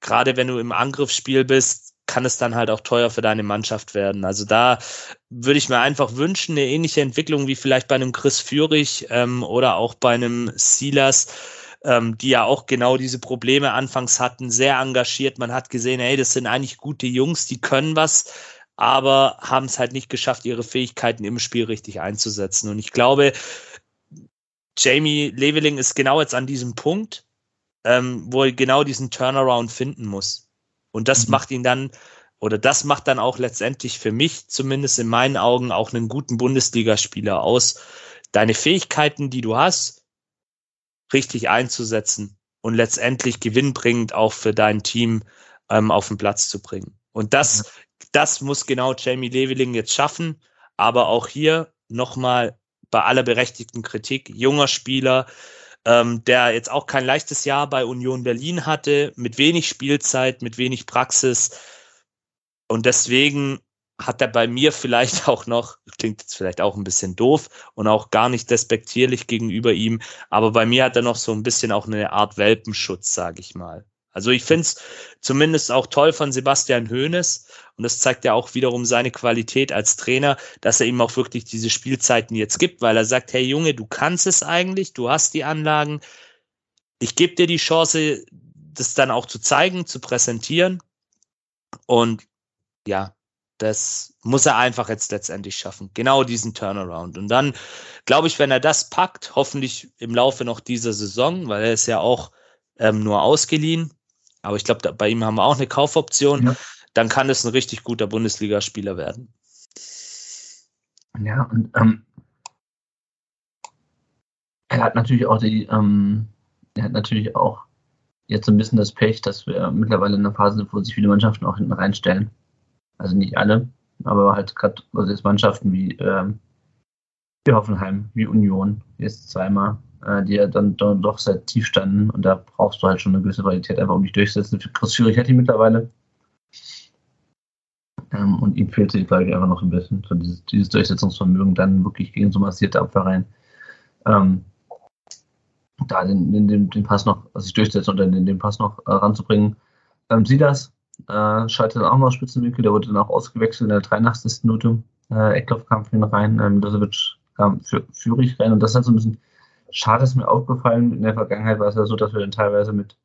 gerade wenn du im Angriffsspiel bist, kann es dann halt auch teuer für deine Mannschaft werden. Also da würde ich mir einfach wünschen, eine ähnliche Entwicklung wie vielleicht bei einem Chris Führig ähm, oder auch bei einem Silas, ähm, die ja auch genau diese Probleme anfangs hatten, sehr engagiert. Man hat gesehen, hey, das sind eigentlich gute Jungs, die können was, aber haben es halt nicht geschafft, ihre Fähigkeiten im Spiel richtig einzusetzen. Und ich glaube, Jamie Leveling ist genau jetzt an diesem Punkt, ähm, wo er genau diesen Turnaround finden muss. Und das mhm. macht ihn dann, oder das macht dann auch letztendlich für mich, zumindest in meinen Augen, auch einen guten Bundesligaspieler aus. Deine Fähigkeiten, die du hast, richtig einzusetzen und letztendlich gewinnbringend auch für dein Team ähm, auf den Platz zu bringen. Und das, das muss genau Jamie Leveling jetzt schaffen. Aber auch hier nochmal bei aller berechtigten Kritik, junger Spieler, ähm, der jetzt auch kein leichtes Jahr bei Union Berlin hatte, mit wenig Spielzeit, mit wenig Praxis. Und deswegen hat er bei mir [laughs] vielleicht auch noch, klingt jetzt vielleicht auch ein bisschen doof und auch gar nicht despektierlich gegenüber ihm, aber bei mir hat er noch so ein bisschen auch eine Art Welpenschutz, sage ich mal. Also ich finde es zumindest auch toll von Sebastian Hoeneß und das zeigt ja auch wiederum seine Qualität als Trainer, dass er ihm auch wirklich diese Spielzeiten jetzt gibt, weil er sagt, hey Junge, du kannst es eigentlich, du hast die Anlagen, ich gebe dir die Chance, das dann auch zu zeigen, zu präsentieren und ja, das muss er einfach jetzt letztendlich schaffen. Genau diesen Turnaround. Und dann glaube ich, wenn er das packt, hoffentlich im Laufe noch dieser Saison, weil er ist ja auch ähm, nur ausgeliehen, aber ich glaube, bei ihm haben wir auch eine Kaufoption. Ja. Dann kann es ein richtig guter Bundesligaspieler werden. Ja, und ähm, er hat natürlich auch die, ähm, er hat natürlich auch jetzt ein bisschen das Pech, dass wir mittlerweile in einer Phase sind, wo sich viele Mannschaften auch hinten reinstellen. Also nicht alle, aber halt gerade also jetzt Mannschaften wie, ähm, wie Hoffenheim, wie Union, jetzt zweimal, die ja dann, doch sehr tief standen. Und da brauchst du halt schon eine gewisse Qualität, einfach um dich durchzusetzen. Chris Führig hat die mittlerweile. Ähm, und ihm fehlt sich, glaube ich, einfach noch ein bisschen so dieses, dieses Durchsetzungsvermögen, dann wirklich gegen so massierte Abwehr Ähm, da den, den, den, Pass noch, also sich durchsetzen und dann den, den Pass noch äh, ranzubringen. Ähm, das, äh, schaltet auch noch Spitzenwinkel, der wurde dann auch ausgewechselt in der 83. Minute. Äh, Eckloff kam für ihn rein, ähm, Milosevic kam für Führig rein und das halt so ein bisschen Schade ist mir aufgefallen, in der Vergangenheit war es ja so, dass wir dann teilweise mit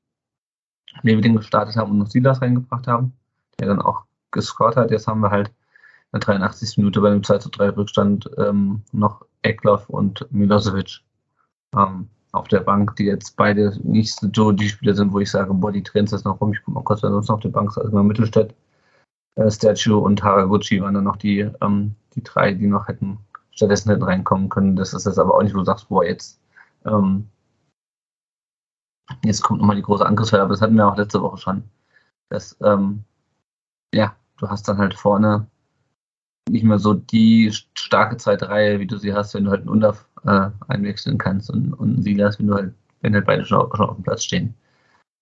Leveding gestartet haben und noch Silas reingebracht haben, der dann auch gescored hat. Jetzt haben wir halt in der 83. Minute bei dem 2 zu 3 Rückstand ähm, noch Eckloff und Milosevic ähm, auf der Bank, die jetzt beide nicht so die Spieler sind, wo ich sage, boah, die trennen das noch rum. Ich gucke mal kurz, wer sonst noch auf der Bank ist. Also mal Mittelstadt, äh, Statue und Haraguchi waren dann noch die, ähm, die drei, die noch hätten stattdessen hätten reinkommen können. Das ist jetzt aber auch nicht, wo du sagst, boah, jetzt, ähm, jetzt kommt nochmal die große Angriffswelle, aber das hatten wir auch letzte Woche schon. Das, ähm, ja, du hast dann halt vorne nicht mehr so die starke zweite Reihe, wie du sie hast, wenn du halt einen Undaf äh, einwechseln kannst und, und einen Silas, wenn du halt, wenn halt beide schon, schon auf dem Platz stehen.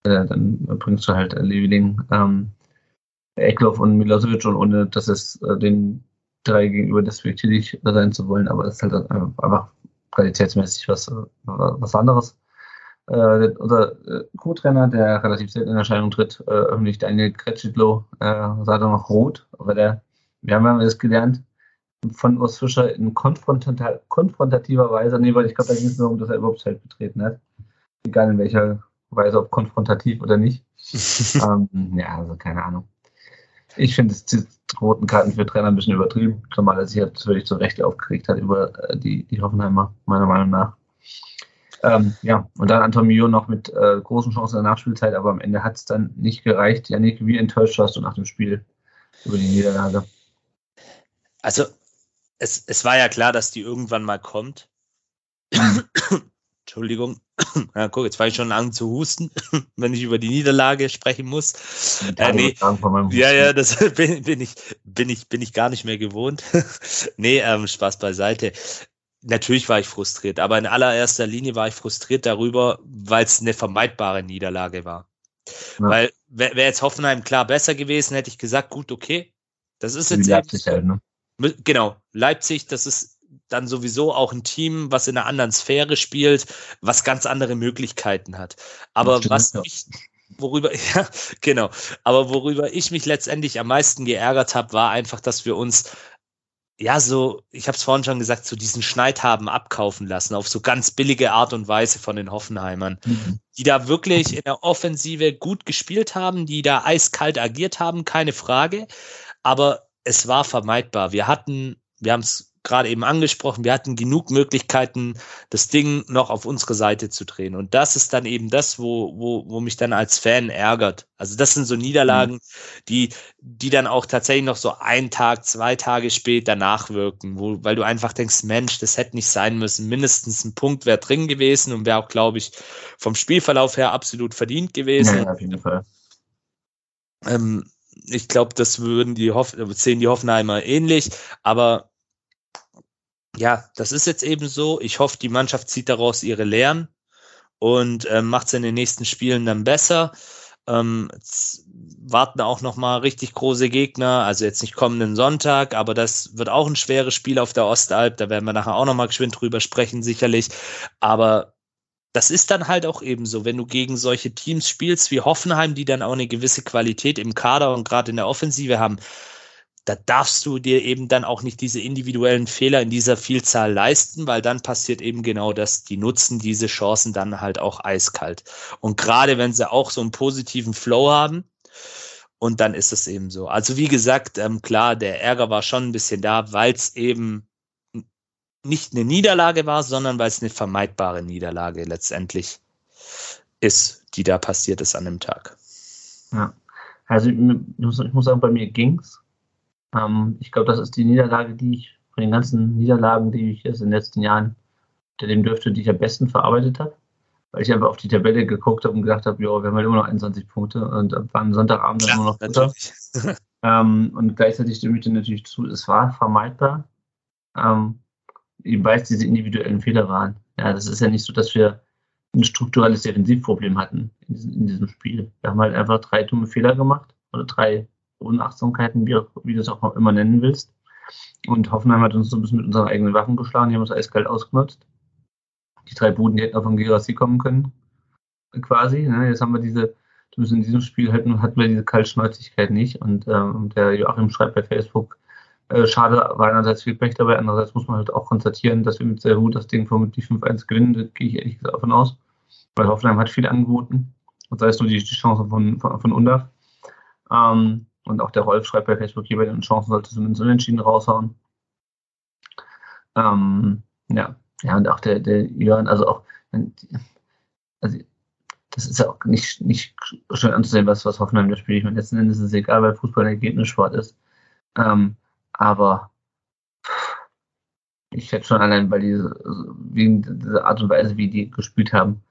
Äh, dann bringst du halt äh, Leveling, ähm, Eckloff und Milosevic und ohne dass es äh, den drei gegenüber despektierlich sein zu wollen, aber das ist halt einfach qualitätsmäßig was, was anderes. Äh, unser äh, Co-Trainer, der relativ selten in Erscheinung tritt, äh, öffentlich Daniel Kretschitlo, äh, sah dann noch rot, aber der wir haben ja das gelernt, von Urs Fischer in konfrontativer Weise, nee, weil ich glaube, da ging es nur um, dass er überhaupt das Feld betreten hat. Egal in welcher Weise, ob konfrontativ oder nicht. [laughs] ähm, ja, also keine Ahnung. Ich finde die roten Karten für Trainer ein bisschen übertrieben, zumal er sich jetzt völlig zu Recht aufgeregt hat über äh, die, die Hoffenheimer, meiner Meinung nach. Ähm, ja, und dann Antonio noch mit äh, großen Chancen in der Nachspielzeit, aber am Ende hat es dann nicht gereicht. Janik, wie enttäuscht warst du nach dem Spiel über die Niederlage? Also, es, es war ja klar, dass die irgendwann mal kommt. [coughs] Entschuldigung. [clears throat] Ja, guck, jetzt fange ich schon an zu husten, [laughs] wenn ich über die Niederlage sprechen muss. Äh, nee. Ja, ja, das [laughs] bin, bin, ich, bin, ich, bin ich gar nicht mehr gewohnt. [laughs] nee, ähm, Spaß beiseite. Natürlich war ich frustriert, aber in allererster Linie war ich frustriert darüber, weil es eine vermeidbare Niederlage war. Ja. Weil wäre wär jetzt Hoffenheim klar besser gewesen, hätte ich gesagt, gut, okay. Das ist jetzt. Leipzig halt, ne? Genau, Leipzig, das ist dann sowieso auch ein Team, was in einer anderen Sphäre spielt, was ganz andere Möglichkeiten hat. Aber Stimmt, was ja. ich, worüber, [laughs] ja, genau, aber worüber ich mich letztendlich am meisten geärgert habe, war einfach, dass wir uns ja, so, ich habe es vorhin schon gesagt, so diesen Schneid haben abkaufen lassen, auf so ganz billige Art und Weise von den Hoffenheimern, mhm. die da wirklich in der Offensive gut gespielt haben, die da eiskalt agiert haben, keine Frage. Aber es war vermeidbar. Wir hatten, wir haben es gerade eben angesprochen, wir hatten genug Möglichkeiten, das Ding noch auf unsere Seite zu drehen. Und das ist dann eben das, wo, wo, wo mich dann als Fan ärgert. Also das sind so Niederlagen, mhm. die, die dann auch tatsächlich noch so ein Tag, zwei Tage später nachwirken, wo, weil du einfach denkst, Mensch, das hätte nicht sein müssen. Mindestens ein Punkt wäre drin gewesen und wäre auch, glaube ich, vom Spielverlauf her absolut verdient gewesen. Ja, auf jeden Fall. Ähm, ich glaube, das würden die Hoff sehen die Hoffenheimer ähnlich, aber ja, das ist jetzt eben so. Ich hoffe, die Mannschaft zieht daraus ihre Lehren und äh, macht es in den nächsten Spielen dann besser. Ähm, warten auch noch mal richtig große Gegner, also jetzt nicht kommenden Sonntag, aber das wird auch ein schweres Spiel auf der Ostalb. Da werden wir nachher auch noch mal geschwind drüber sprechen, sicherlich. Aber das ist dann halt auch eben so, wenn du gegen solche Teams spielst wie Hoffenheim, die dann auch eine gewisse Qualität im Kader und gerade in der Offensive haben, da darfst du dir eben dann auch nicht diese individuellen Fehler in dieser Vielzahl leisten, weil dann passiert eben genau das, die nutzen diese Chancen dann halt auch eiskalt. Und gerade wenn sie auch so einen positiven Flow haben, und dann ist es eben so. Also wie gesagt, ähm, klar, der Ärger war schon ein bisschen da, weil es eben nicht eine Niederlage war, sondern weil es eine vermeidbare Niederlage letztendlich ist, die da passiert ist an dem Tag. Ja, also ich muss sagen, bei mir ging's. Ähm, ich glaube, das ist die Niederlage, die ich von den ganzen Niederlagen, die ich jetzt in den letzten Jahren dem dürfte, die ich am besten verarbeitet habe. Weil ich einfach auf die Tabelle geguckt habe und gedacht habe, ja, wir haben halt immer noch 21 Punkte und am Sonntagabend dann immer noch Dritter. [laughs] ähm, und gleichzeitig stimme ich dir natürlich zu, es war vermeidbar. Ähm, weil es diese individuellen Fehler waren. Ja, das ist ja nicht so, dass wir ein strukturelles Defensivproblem hatten in diesem, in diesem Spiel. Wir haben halt einfach drei dumme Fehler gemacht oder drei Unachtsamkeiten, wie, wie du es auch immer nennen willst. Und Hoffenheim hat uns so ein bisschen mit unseren eigenen Waffen geschlagen, die haben uns eiskalt ausgenutzt. Die drei Buden, die hätten auch von Gerassi kommen können, quasi. Ne? Jetzt haben wir diese, zumindest in diesem Spiel hatten, hatten wir diese Kaltschnäuzigkeit nicht. Und ähm, der Joachim schreibt bei Facebook, äh, schade war einerseits viel Pech dabei, andererseits muss man halt auch konstatieren, dass wir mit sehr gut das Ding vermutlich 5-1 gewinnen. Da gehe ich ehrlich gesagt davon aus. Weil Hoffenheim hat viel angeboten. Und sei es nur die, die Chance von, von, von Undaf. Ähm, und auch der Rolf schreibt bei Facebook, hier bei den Chancen sollte zumindest unentschieden raushauen. Ähm, ja. ja, und auch der, der Jörn, also auch Also, das ist ja auch nicht, nicht schön anzusehen, was, was Hoffenheim da spielt. Ich meine, letzten Endes ist es egal, weil Fußball ein Ergebnissport ist. Ähm, aber ich hätte schon allein, weil diese, wegen dieser Art und Weise, wie die gespielt haben,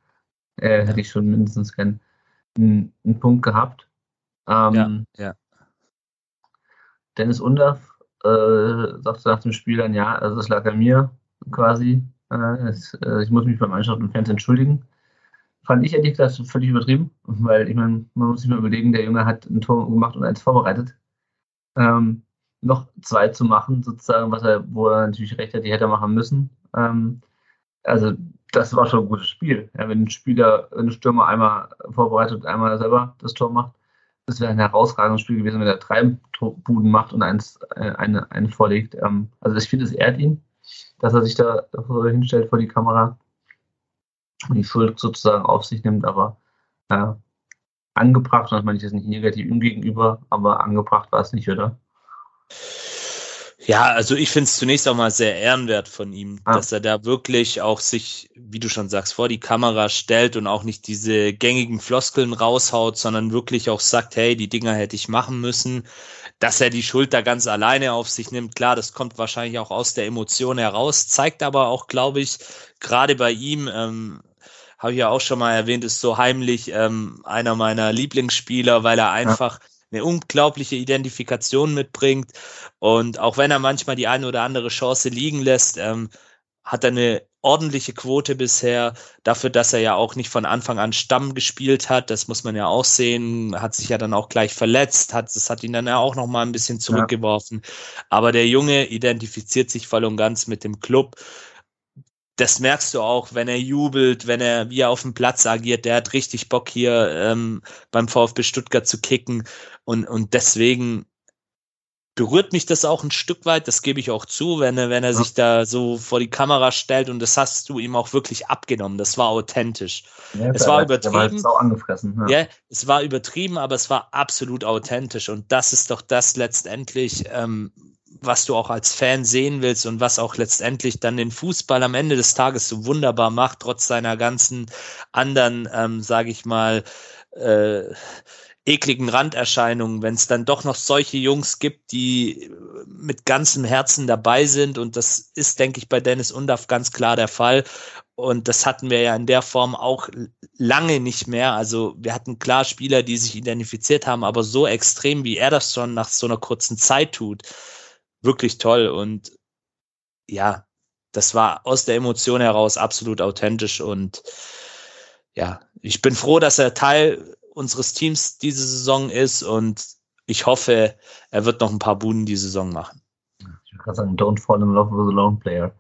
äh, hätte ich schon mindestens keinen einen, einen Punkt gehabt. Ähm, ja, ja. Dennis Undaff äh, sagte nach dem Spiel dann, ja, also es lag an mir quasi. Äh, es, äh, ich muss mich beim Mannschaft und Fans entschuldigen. Fand ich ehrlich gesagt völlig übertrieben, weil ich meine, man muss sich mal überlegen, der Junge hat ein Tor gemacht und eins vorbereitet. Ähm, noch zwei zu machen, sozusagen, was er, wo er natürlich recht hat, die hätte er machen müssen. Ähm, also das war schon ein gutes Spiel. Ja, wenn ein Spieler, ein Stürmer einmal vorbereitet einmal selber das Tor macht, das wäre ein herausragendes Spiel gewesen, wenn er drei Buden macht und eins, äh, eine, eine vorlegt. Ähm, also ich finde, es ehrt ihn, dass er sich da hinstellt vor die Kamera und die Schuld sozusagen auf sich nimmt, aber äh, angebracht, und das meine ich jetzt nicht negativ ihm gegenüber, aber angebracht war es nicht, oder? Ja, also ich finde es zunächst auch mal sehr ehrenwert von ihm, ah. dass er da wirklich auch sich, wie du schon sagst, vor die Kamera stellt und auch nicht diese gängigen Floskeln raushaut, sondern wirklich auch sagt, hey, die Dinger hätte ich machen müssen, dass er die Schuld da ganz alleine auf sich nimmt. Klar, das kommt wahrscheinlich auch aus der Emotion heraus, zeigt aber auch, glaube ich, gerade bei ihm, ähm, habe ich ja auch schon mal erwähnt, ist so heimlich ähm, einer meiner Lieblingsspieler, weil er einfach ja eine unglaubliche Identifikation mitbringt. Und auch wenn er manchmal die eine oder andere Chance liegen lässt, ähm, hat er eine ordentliche Quote bisher dafür, dass er ja auch nicht von Anfang an Stamm gespielt hat. Das muss man ja auch sehen. Hat sich ja dann auch gleich verletzt. Hat, das hat ihn dann ja auch noch mal ein bisschen zurückgeworfen. Ja. Aber der Junge identifiziert sich voll und ganz mit dem Club das merkst du auch, wenn er jubelt, wenn er wie er auf dem Platz agiert. Der hat richtig Bock hier ähm, beim VfB Stuttgart zu kicken und und deswegen berührt mich das auch ein Stück weit. Das gebe ich auch zu, wenn er wenn er ja. sich da so vor die Kamera stellt und das hast du ihm auch wirklich abgenommen. Das war authentisch. Ja, es war übertrieben. War angefressen, ja. ja. es war übertrieben, aber es war absolut authentisch und das ist doch das letztendlich. Ähm, was du auch als Fan sehen willst und was auch letztendlich dann den Fußball am Ende des Tages so wunderbar macht, trotz seiner ganzen anderen, ähm, sage ich mal, äh, ekligen Randerscheinungen, wenn es dann doch noch solche Jungs gibt, die mit ganzem Herzen dabei sind und das ist, denke ich, bei Dennis Undaff ganz klar der Fall. Und das hatten wir ja in der Form auch lange nicht mehr. Also wir hatten klar Spieler, die sich identifiziert haben, aber so extrem, wie er das schon nach so einer kurzen Zeit tut, wirklich toll und ja, das war aus der Emotion heraus absolut authentisch und ja, ich bin froh, dass er Teil unseres Teams diese Saison ist und ich hoffe, er wird noch ein paar Buden die Saison machen. Ich würde gerade sagen, don't fall in love with a lone player.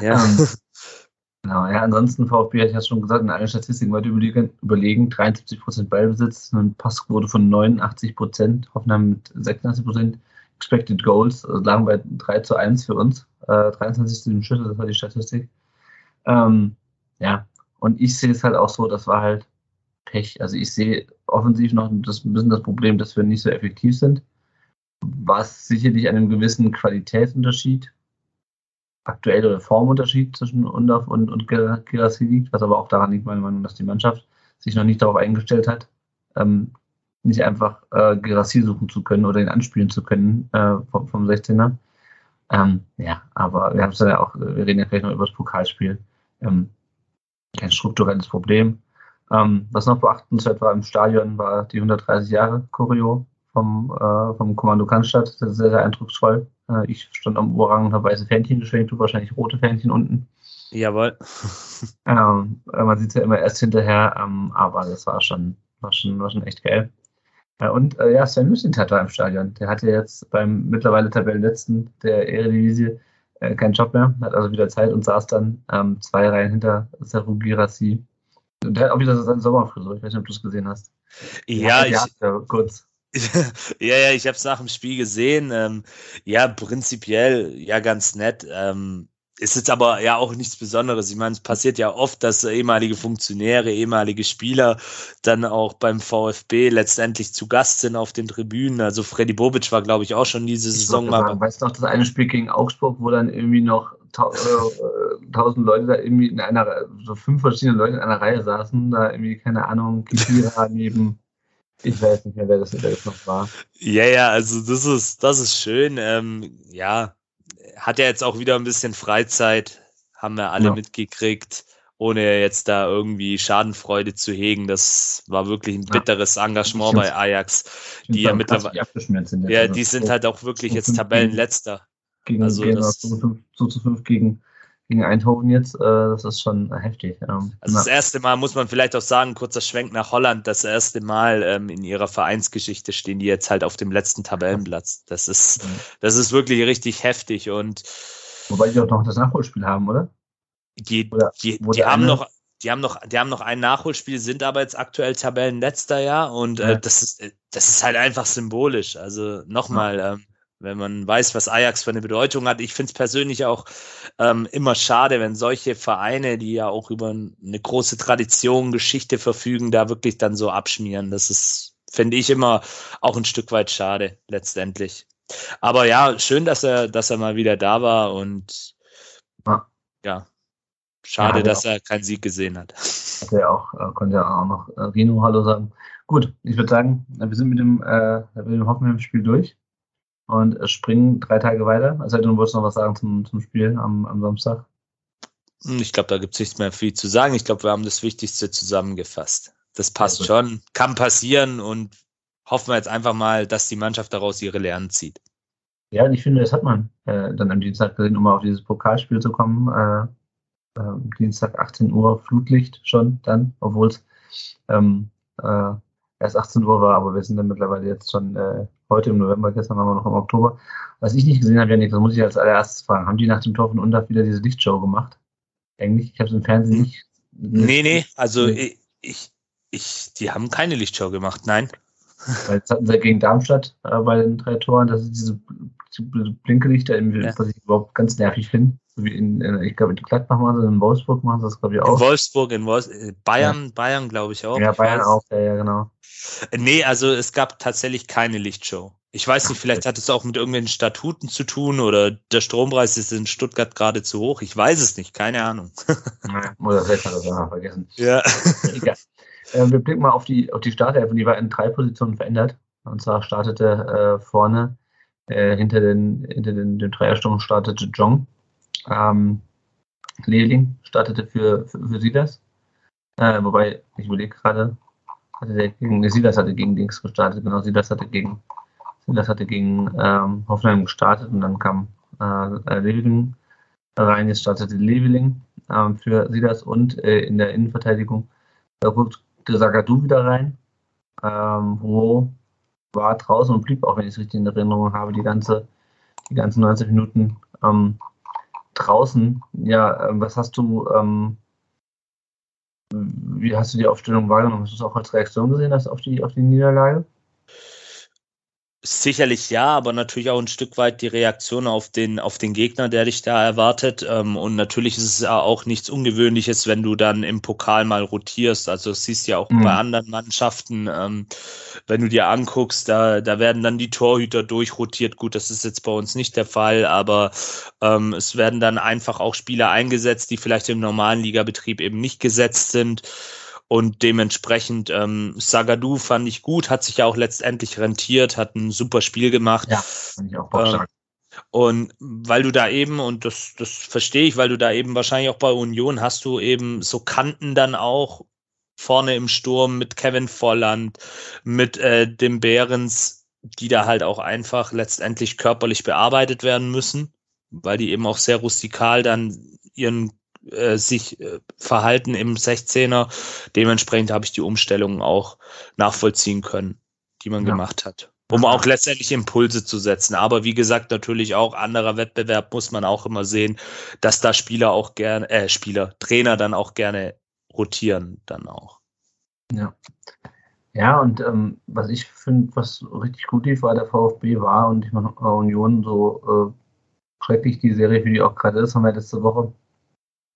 Ja. Ähm, [laughs] genau, ja, ansonsten VfB, ich hatte schon gesagt, in allen Statistiken überlegen, überlegen 73% Ballbesitz, eine Passquote von 89%, Hoffenheim mit 86%, Expected Goals also lagen bei 3 zu 1 für uns. Äh, 23 Schüsse, das war die Statistik. Ähm, ja, und ich sehe es halt auch so, das war halt Pech. Also ich sehe offensiv noch das, ein bisschen das Problem, dass wir nicht so effektiv sind, was sicherlich einem gewissen Qualitätsunterschied, aktuell oder Formunterschied zwischen Undorf und, und Girassi liegt, was aber auch daran liegt, meiner Meinung nach, dass die Mannschaft sich noch nicht darauf eingestellt hat, ähm, nicht einfach äh, Gerassi suchen zu können oder ihn anspielen zu können äh, vom, vom 16er. Ähm, ja, aber wir haben es ja auch, wir reden ja gleich noch über das Pokalspiel. Ähm, kein strukturelles Problem. Ähm, was noch beachtenswert war im Stadion, war die 130 Jahre Choreo vom, äh, vom Kommando Cannstatt. Das ist sehr, sehr eindrucksvoll. Äh, ich stand am Oberrang und habe weiße Fähnchen geschwenkt, du wahrscheinlich rote Fähnchen unten. Jawohl. ähm, man sieht es ja immer erst hinterher, ähm, aber das war schon, war schon, war schon echt geil. Ja, und äh, ja, Sven Mislintat war im Stadion. Der hatte jetzt beim mittlerweile Tabellenletzten der Eredivisie äh, keinen Job mehr, hat also wieder Zeit und saß dann ähm, zwei Reihen hinter Seru Girassi. Und der hat auch wieder seine Sommerfrisur. Ich weiß nicht, ob du es gesehen hast. Ja, ja ich, ja, kurz. [laughs] ja, ja, ich habe es nach dem Spiel gesehen. Ähm, ja, prinzipiell ja ganz nett. Ähm, ist jetzt aber ja auch nichts Besonderes. Ich meine, es passiert ja oft, dass ehemalige Funktionäre, ehemalige Spieler dann auch beim VfB letztendlich zu Gast sind auf den Tribünen. Also Freddy Bobic war, glaube ich, auch schon diese Saison mal. Sagen, weißt du noch, das eine Spiel gegen Augsburg, wo dann irgendwie noch äh, tausend Leute da irgendwie in einer, so fünf verschiedene Leute in einer Reihe saßen, da irgendwie, keine Ahnung, Kira [laughs] neben, ich weiß nicht mehr, wer das, wer das noch war. Ja, ja, also das ist, das ist schön. Ähm, ja, hat ja jetzt auch wieder ein bisschen Freizeit, haben wir alle ja. mitgekriegt ohne jetzt da irgendwie Schadenfreude zu hegen. Das war wirklich ein bitteres. Engagement bei Ajax, die ja mittlerweile, sind ja, die sind halt auch wirklich jetzt Tabellenletzter. Gegen also das, zu, zu 5 gegen, gegen Eindhoven jetzt, äh, das ist schon heftig. Ähm, also das erste Mal muss man vielleicht auch sagen, kurzer Schwenk nach Holland, das erste Mal ähm, in ihrer Vereinsgeschichte stehen die jetzt halt auf dem letzten Tabellenplatz. Das ist, das ist wirklich richtig heftig und Wobei die auch noch das Nachholspiel haben, oder? Die, die, die haben noch, die haben noch, die haben noch ein Nachholspiel, sind aber jetzt aktuell Tabellenletzter, ja, und äh, das ist, äh, das ist halt einfach symbolisch. Also nochmal, ja. ähm, wenn man weiß, was Ajax für eine Bedeutung hat. Ich finde es persönlich auch ähm, immer schade, wenn solche Vereine, die ja auch über eine große Tradition, Geschichte verfügen, da wirklich dann so abschmieren. Das ist, finde ich, immer auch ein Stück weit schade, letztendlich. Aber ja, schön, dass er, dass er mal wieder da war und ja, ja Schade, ja, dass er keinen Sieg gesehen hat. Hat er auch, äh, konnte ja auch noch äh, Rino Hallo sagen. Gut, ich würde sagen, wir sind mit dem, äh, mit dem Hoffenheim-Spiel durch und springen drei Tage weiter. Also du wolltest noch was sagen zum, zum Spiel am, am Samstag. Hm, ich glaube, da gibt es nichts mehr viel zu sagen. Ich glaube, wir haben das Wichtigste zusammengefasst. Das passt also. schon, kann passieren und hoffen wir jetzt einfach mal, dass die Mannschaft daraus ihre Lehren zieht. Ja, und ich finde, das hat man äh, dann am Dienstag gesehen, um mal auf dieses Pokalspiel zu kommen. Äh, äh, Dienstag 18 Uhr Flutlicht schon dann, obwohl es ähm, äh, erst 18 Uhr war, aber wir sind dann mittlerweile jetzt schon äh, heute im November, gestern waren wir noch im Oktober. Was ich nicht gesehen habe, Janik, das muss ich als allererstes fragen. Haben die nach dem Tor von Undaf wieder diese Lichtshow gemacht? Eigentlich? Ich habe es im Fernsehen hm. nicht. Nee, nee, also nee. Ich, ich, die haben keine Lichtshow gemacht, nein. Weil jetzt hatten sie gegen Darmstadt äh, bei den drei Toren, das ist diese, diese Blinkelichter, ja. was ich überhaupt ganz nervig finde wie in, in, ich glaube, in Gladbach machen sie in Wolfsburg machen sie das, glaube ich, auch. In Wolfsburg, in Wolfs äh, Bayern, ja. Bayern, glaube ich auch. Ja, Bayern auch, ja, ja, genau. Äh, nee, also es gab tatsächlich keine Lichtshow. Ich weiß nicht, vielleicht hat es auch mit irgendwelchen Statuten zu tun oder der Strompreis ist in Stuttgart gerade zu hoch. Ich weiß es nicht, keine Ahnung. [laughs] oder vielleicht hat er es vergessen. Ja. Egal. Äh, wir blicken mal auf die, auf die Startelf, die war in drei Positionen verändert. Und zwar startete äh, vorne äh, hinter den, hinter den, den Dreiersturm startete Jong ähm, Lehrling startete für, für, für Silas. Äh, wobei, ich überlege gerade, hatte der gegen, Silas hatte gegen Dings gestartet, genau, Silas hatte gegen, Silas hatte gegen ähm, Hoffenheim gestartet und dann kam äh, Leveling rein, jetzt startete Leveling ähm, für Silas und äh, in der Innenverteidigung da rückte Sagadu wieder rein, ähm, wo war draußen und blieb, auch wenn ich es richtig in Erinnerung habe, die ganze, die ganzen 90 Minuten ähm, draußen, ja, ähm, was hast du, ähm, wie hast du die Aufstellung wahrgenommen? Hast du es auch als Reaktion gesehen hast auf die, auf die Niederlage? Sicherlich ja, aber natürlich auch ein Stück weit die Reaktion auf den, auf den Gegner, der dich da erwartet. Ähm, und natürlich ist es ja auch nichts Ungewöhnliches, wenn du dann im Pokal mal rotierst. Also das siehst du ja auch mhm. bei anderen Mannschaften, ähm, wenn du dir anguckst, da, da werden dann die Torhüter durchrotiert. Gut, das ist jetzt bei uns nicht der Fall, aber ähm, es werden dann einfach auch Spieler eingesetzt, die vielleicht im normalen Ligabetrieb eben nicht gesetzt sind. Und dementsprechend, ähm, Sagadu fand ich gut, hat sich ja auch letztendlich rentiert, hat ein super Spiel gemacht. Ja, fand ich auch ähm, und weil du da eben, und das, das verstehe ich, weil du da eben wahrscheinlich auch bei Union hast du eben so Kanten dann auch vorne im Sturm mit Kevin Volland, mit äh, dem Behrens, die da halt auch einfach letztendlich körperlich bearbeitet werden müssen, weil die eben auch sehr rustikal dann ihren äh, sich äh, verhalten im 16er. Dementsprechend habe ich die Umstellungen auch nachvollziehen können, die man ja. gemacht hat. Um auch letztendlich Impulse zu setzen. Aber wie gesagt, natürlich auch anderer Wettbewerb muss man auch immer sehen, dass da Spieler auch gerne, äh, Spieler, Trainer dann auch gerne rotieren, dann auch. Ja. Ja, und ähm, was ich finde, was richtig gut lief, war der VfB war und ich meine, Union so äh, schrecklich die Serie für die auch gerade ist, haben wir letzte Woche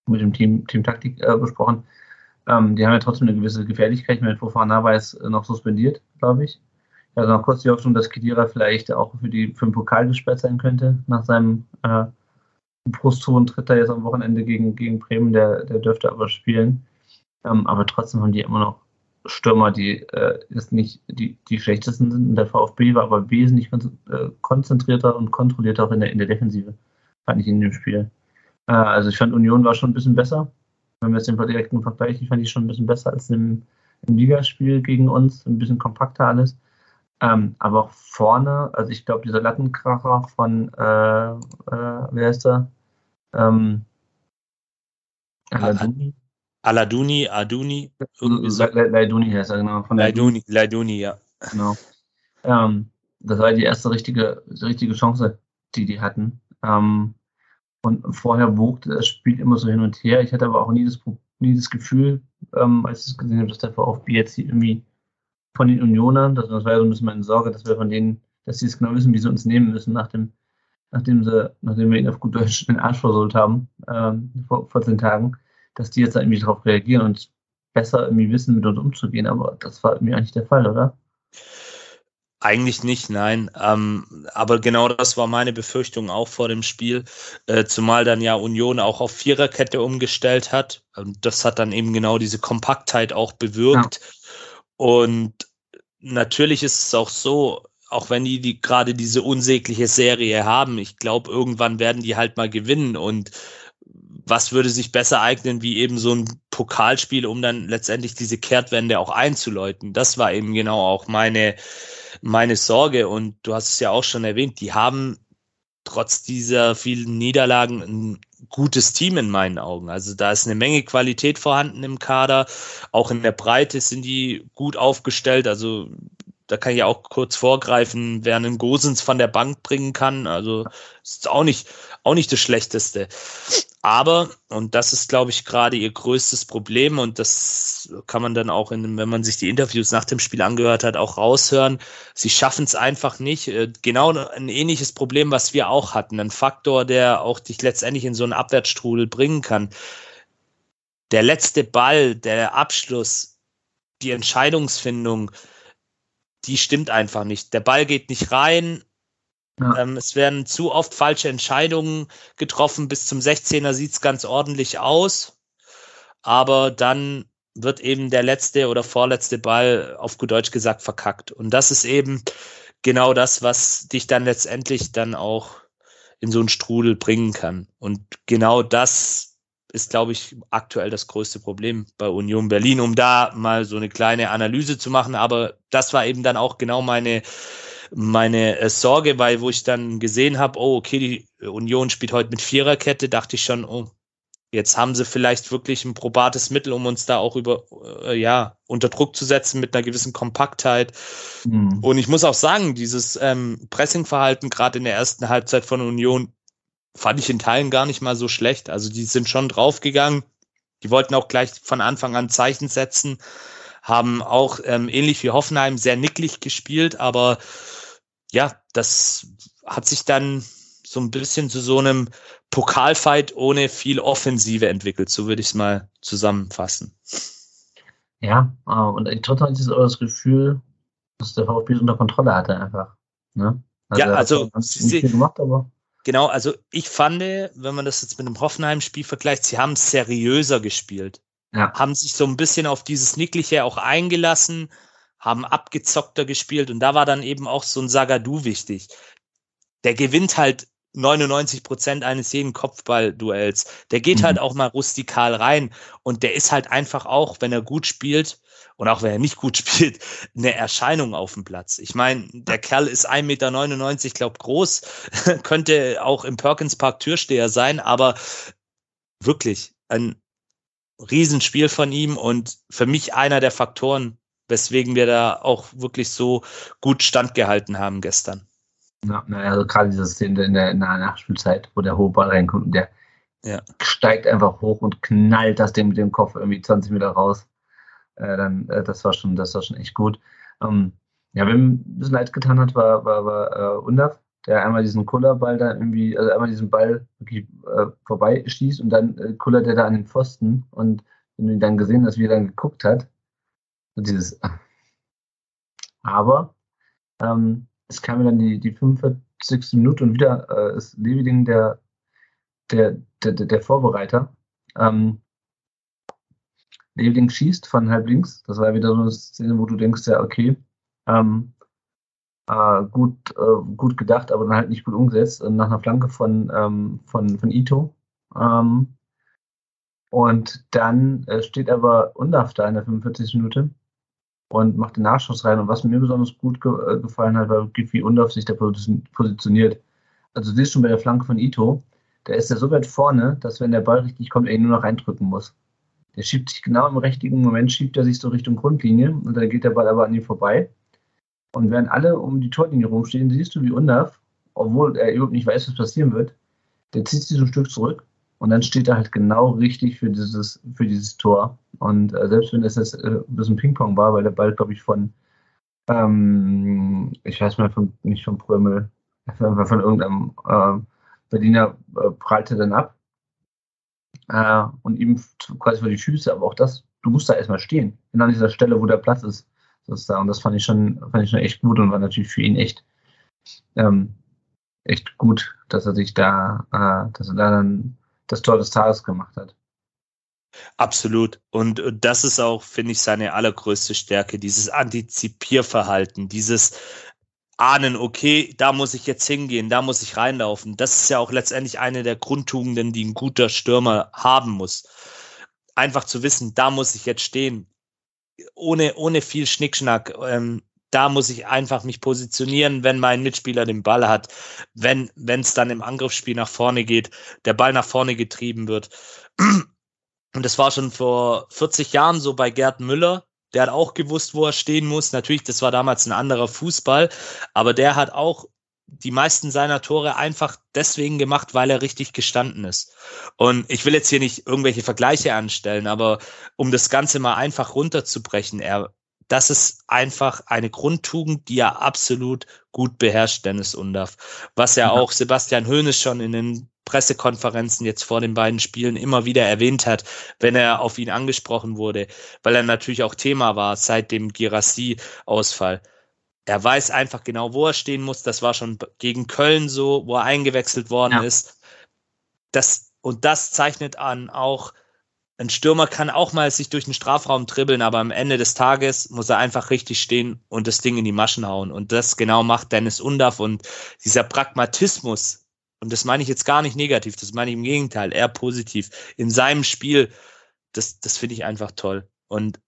mit dem Team, Team Taktik äh, besprochen. Ähm, die haben ja trotzdem eine gewisse Gefährlichkeit. Mit Fofana war es noch suspendiert, glaube ich. Also noch kurz die Hoffnung, dass Kedira vielleicht auch für, die, für den Pokal gesperrt sein könnte nach seinem, äh, Brustton tritt er jetzt am Wochenende gegen, gegen Bremen, der, der dürfte aber spielen. Ähm, aber trotzdem haben die immer noch Stürmer, die äh, jetzt nicht die, die schlechtesten sind. Und der VfB war aber wesentlich äh, konzentrierter und kontrollierter auch in der, in der Defensive, fand ich in dem Spiel. Äh, also ich fand Union war schon ein bisschen besser. Wenn wir jetzt den direkten Vergleich, ich fand die schon ein bisschen besser als im, im Ligaspiel gegen uns, ein bisschen kompakter alles. Ähm, aber auch vorne, also ich glaube, dieser Lattenkracher von, äh, äh, wer heißt der? Ähm, Aladuni. Aladuni, Aduni. Laiduni heißt er, genau. Von Laiduni, Laiduni, ja. Genau. Ähm, das war die erste richtige, richtige Chance, die die hatten. Ähm, und vorher wogte das Spiel immer so hin und her. Ich hatte aber auch nie das, nie das Gefühl, ähm, als ich gesehen habe, dass der VfB jetzt irgendwie von den Unionern, das, war ja so ein bisschen meine Sorge, dass wir von denen, dass sie es genau wissen, wie sie uns nehmen müssen, nach dem, nachdem, sie, nachdem wir ihn auf gut Deutsch den Arsch versohlt haben, ähm, vor 14 Tagen, dass die jetzt irgendwie darauf reagieren und besser irgendwie wissen, mit uns umzugehen. Aber das war irgendwie eigentlich der Fall, oder? Eigentlich nicht, nein. Ähm, aber genau das war meine Befürchtung auch vor dem Spiel, äh, zumal dann ja Union auch auf Viererkette umgestellt hat. Und das hat dann eben genau diese Kompaktheit auch bewirkt. Ja. Und natürlich ist es auch so, auch wenn die, die gerade diese unsägliche Serie haben, ich glaube, irgendwann werden die halt mal gewinnen und was würde sich besser eignen, wie eben so ein Pokalspiel, um dann letztendlich diese Kehrtwende auch einzuläuten. Das war eben genau auch meine, meine Sorge. Und du hast es ja auch schon erwähnt, die haben trotz dieser vielen Niederlagen ein gutes Team in meinen Augen. Also da ist eine Menge Qualität vorhanden im Kader. Auch in der Breite sind die gut aufgestellt. Also da kann ich auch kurz vorgreifen, wer einen Gosens von der Bank bringen kann. Also ist auch nicht, auch nicht das Schlechteste. Aber, und das ist, glaube ich, gerade ihr größtes Problem, und das kann man dann auch, in, wenn man sich die Interviews nach dem Spiel angehört hat, auch raushören, sie schaffen es einfach nicht. Äh, genau ein ähnliches Problem, was wir auch hatten. Ein Faktor, der auch dich letztendlich in so einen Abwärtsstrudel bringen kann. Der letzte Ball, der Abschluss, die Entscheidungsfindung, die stimmt einfach nicht. Der Ball geht nicht rein, ja. Ähm, es werden zu oft falsche Entscheidungen getroffen. Bis zum 16er sieht es ganz ordentlich aus. Aber dann wird eben der letzte oder vorletzte Ball auf gut Deutsch gesagt verkackt. Und das ist eben genau das, was dich dann letztendlich dann auch in so einen Strudel bringen kann. Und genau das ist, glaube ich, aktuell das größte Problem bei Union Berlin, um da mal so eine kleine Analyse zu machen. Aber das war eben dann auch genau meine meine äh, Sorge, weil wo ich dann gesehen habe, oh, okay, die Union spielt heute mit Viererkette, dachte ich schon, oh, jetzt haben sie vielleicht wirklich ein probates Mittel, um uns da auch über, äh, ja, unter Druck zu setzen mit einer gewissen Kompaktheit. Mhm. Und ich muss auch sagen, dieses ähm, Pressingverhalten gerade in der ersten Halbzeit von Union fand ich in Teilen gar nicht mal so schlecht. Also die sind schon draufgegangen. Die wollten auch gleich von Anfang an Zeichen setzen, haben auch ähm, ähnlich wie Hoffenheim sehr nicklig gespielt, aber ja, das hat sich dann so ein bisschen zu so einem Pokalfight ohne viel Offensive entwickelt. So würde ich es mal zusammenfassen. Ja, äh, und trotzdem hatte ich aber das Gefühl, dass der VfB unter Kontrolle hatte einfach. Ne? Also ja, also sie, gemacht, aber genau, also ich fand, wenn man das jetzt mit einem Hoffenheim-Spiel vergleicht, sie haben seriöser gespielt. Ja. Haben sich so ein bisschen auf dieses Nickliche auch eingelassen, haben abgezockter gespielt und da war dann eben auch so ein Sagadu wichtig. Der gewinnt halt 99 Prozent eines jeden Kopfballduells. Der geht mhm. halt auch mal rustikal rein und der ist halt einfach auch, wenn er gut spielt und auch wenn er nicht gut [laughs] spielt, eine Erscheinung auf dem Platz. Ich meine, der Kerl ist 1,99 Meter, glaube groß, [laughs] könnte auch im Perkins Park Türsteher sein, aber wirklich ein Riesenspiel von ihm und für mich einer der Faktoren, weswegen wir da auch wirklich so gut standgehalten haben gestern. Ja, also gerade diese Szene in der, in der Nachspielzeit, wo der hohe Ball reinkommt und der ja. steigt einfach hoch und knallt das Ding mit dem Kopf irgendwie 20 Meter raus. Äh, dann, äh, das war schon, das war schon echt gut. Ähm, ja, wem ein bisschen leid getan hat, war, war, war äh, Undaf, der einmal diesen Kullerball da irgendwie, also einmal diesen Ball wirklich äh, vorbeischießt und dann äh, kullert er da an den Pfosten und wenn du ihn dann gesehen hast, wie er dann geguckt hat, dieses. [laughs] Aber ähm, es kam mir dann die, die 45. Minute und wieder äh, ist Leviding, der der, der, der Vorbereiter. Ähm, Leveling schießt von halb links. Das war wieder so eine Szene, wo du denkst, ja, okay, ähm, äh, gut, äh, gut gedacht, aber dann halt nicht gut umgesetzt. Nach einer Flanke von, ähm, von, von Ito. Ähm, und dann äh, steht aber Undaf da in der 45. Minute und macht den Nachschuss rein. Und was mir besonders gut ge äh, gefallen hat, war, wie Undaf sich da positioniert. Also du siehst schon bei der Flanke von Ito, da ist er so weit vorne, dass wenn der Ball richtig kommt, er ihn nur noch reindrücken muss. Der schiebt sich genau im richtigen Moment, schiebt er sich so Richtung Grundlinie und dann geht der Ball aber an ihm vorbei. Und während alle um die Torlinie rumstehen, siehst du, wie Undaf, obwohl er überhaupt nicht weiß, was passieren wird, der zieht sich so ein Stück zurück und dann steht er halt genau richtig für dieses, für dieses Tor. Und äh, selbst wenn es jetzt äh, ein bisschen Ping-Pong war, weil der Ball, glaube ich, von, ähm, ich weiß mal, von, nicht von Prömel, von, von irgendeinem äh, Berliner prallte dann ab äh, und ihm quasi vor die Füße, aber auch das, du musst da erstmal stehen, genau an dieser Stelle, wo der Platz ist. Sozusagen. Und das fand ich schon, fand ich schon echt gut und war natürlich für ihn echt, ähm, echt gut, dass er sich da, äh, dass er da dann das Tor des Tages gemacht hat. Absolut. Und das ist auch, finde ich, seine allergrößte Stärke, dieses Antizipierverhalten, dieses ahnen, okay, da muss ich jetzt hingehen, da muss ich reinlaufen. Das ist ja auch letztendlich eine der Grundtugenden, die ein guter Stürmer haben muss. Einfach zu wissen, da muss ich jetzt stehen, ohne, ohne viel Schnickschnack. Ähm, da muss ich einfach mich positionieren, wenn mein Mitspieler den Ball hat, wenn es dann im Angriffsspiel nach vorne geht, der Ball nach vorne getrieben wird. Und das war schon vor 40 Jahren so bei Gerd Müller, der hat auch gewusst, wo er stehen muss. Natürlich, das war damals ein anderer Fußball, aber der hat auch die meisten seiner Tore einfach deswegen gemacht, weil er richtig gestanden ist. Und ich will jetzt hier nicht irgendwelche Vergleiche anstellen, aber um das Ganze mal einfach runterzubrechen, er, das ist einfach eine Grundtugend, die er absolut gut beherrscht, Dennis Undaff. Was ja auch Sebastian Hoeneß schon in den Pressekonferenzen jetzt vor den beiden Spielen immer wieder erwähnt hat, wenn er auf ihn angesprochen wurde, weil er natürlich auch Thema war seit dem Girassi-Ausfall. Er weiß einfach genau, wo er stehen muss. Das war schon gegen Köln so, wo er eingewechselt worden ja. ist. Das, und das zeichnet an auch, ein Stürmer kann auch mal sich durch den Strafraum dribbeln, aber am Ende des Tages muss er einfach richtig stehen und das Ding in die Maschen hauen. Und das genau macht Dennis Undaff und dieser Pragmatismus, und das meine ich jetzt gar nicht negativ, das meine ich im Gegenteil, eher positiv, in seinem Spiel, das, das finde ich einfach toll. Und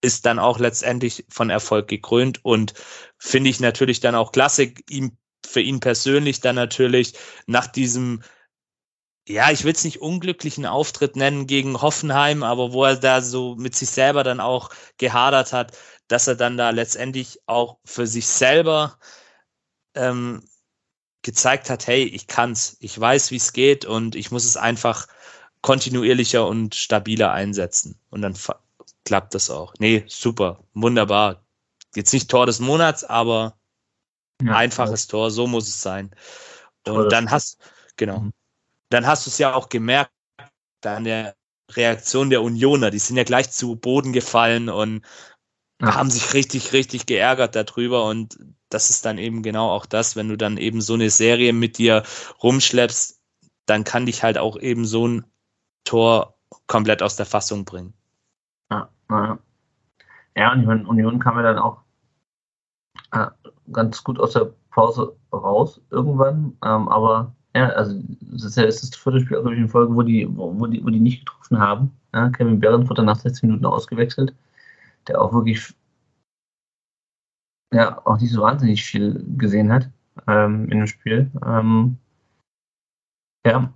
ist dann auch letztendlich von Erfolg gekrönt und finde ich natürlich dann auch klasse, ihm, für ihn persönlich dann natürlich nach diesem ja, ich will es nicht unglücklichen Auftritt nennen gegen Hoffenheim, aber wo er da so mit sich selber dann auch gehadert hat, dass er dann da letztendlich auch für sich selber ähm, gezeigt hat, hey, ich kann's, ich weiß, wie es geht und ich muss es einfach kontinuierlicher und stabiler einsetzen. Und dann klappt das auch. Nee, super, wunderbar. Jetzt nicht Tor des Monats, aber ja, einfaches Tor, so muss es sein. Und dann hast, genau, mhm. Dann hast du es ja auch gemerkt, an der Reaktion der Unioner, die sind ja gleich zu Boden gefallen und ja. haben sich richtig, richtig geärgert darüber und das ist dann eben genau auch das, wenn du dann eben so eine Serie mit dir rumschleppst, dann kann dich halt auch eben so ein Tor komplett aus der Fassung bringen. Ja, ja. ja und ich meine, Union kam ja dann auch äh, ganz gut aus der Pause raus irgendwann, ähm, aber ja, also das ist das, vierte Spiel, glaube ich, in Folge, wo die, wo, die, wo die nicht getroffen haben. Ja, Kevin Behrens wurde nach 16 Minuten ausgewechselt, der auch wirklich ja auch nicht so wahnsinnig viel gesehen hat ähm, in dem Spiel. Ähm, ja.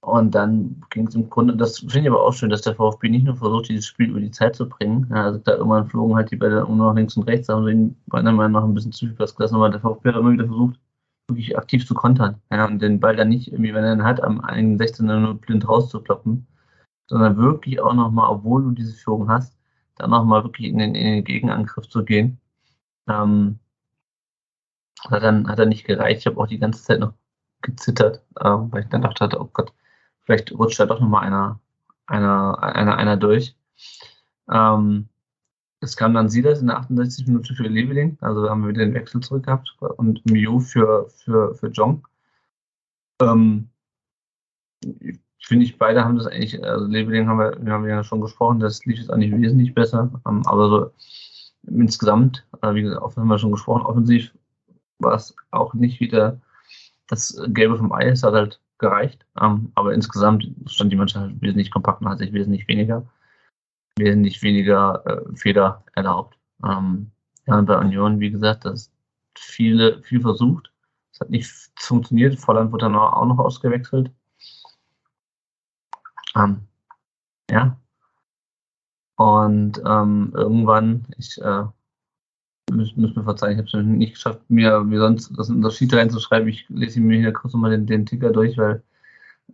Und dann ging es im Grunde, das finde ich aber auch schön, dass der VfB nicht nur versucht, dieses Spiel über die Zeit zu bringen. Ja, also da irgendwann flogen halt die Bälle nur noch links und rechts, haben sie ihn meiner Meinung nach ein bisschen zu viel Platz gelassen, aber der VfB hat immer wieder versucht, wirklich aktiv zu kontern. Ja, und den Ball dann nicht irgendwie, wenn er ihn hat, am 16. nur blind rauszukloppen, sondern wirklich auch nochmal, obwohl du diese Führung hast, dann nochmal wirklich in den, in den Gegenangriff zu gehen ähm, hat, dann, hat er nicht gereicht. Ich habe auch die ganze Zeit noch gezittert, ähm, weil ich dann dachte, oh Gott, vielleicht rutscht da doch nochmal einer, einer, einer, einer durch. Ähm, es kam dann Silas in der 68 Minute für Leveling, also haben wir wieder den Wechsel zurück gehabt und Mio für, für, für Jong. Ähm, finde ich, beide haben das eigentlich, also Leveling haben wir, wir haben ja schon gesprochen, das lief jetzt eigentlich wesentlich besser, ähm, aber so insgesamt, äh, wie gesagt, haben wir schon gesprochen, offensiv war es auch nicht wieder das Gelbe vom Ei, es hat halt gereicht, ähm, aber insgesamt stand die Mannschaft wesentlich kompakter, hat sich wesentlich weniger, wesentlich weniger äh, Fehler erlaubt. Ähm, ja, bei Union, wie gesagt, das viele, viel versucht. Es hat nicht funktioniert. Volland wurde dann auch noch ausgewechselt. Ähm, ja. Und ähm, irgendwann, ich äh, muss, muss mir verzeihen, ich habe es nicht geschafft, mir wie sonst das in das Sheet reinzuschreiben. Ich lese mir hier kurz nochmal den, den Ticker durch, weil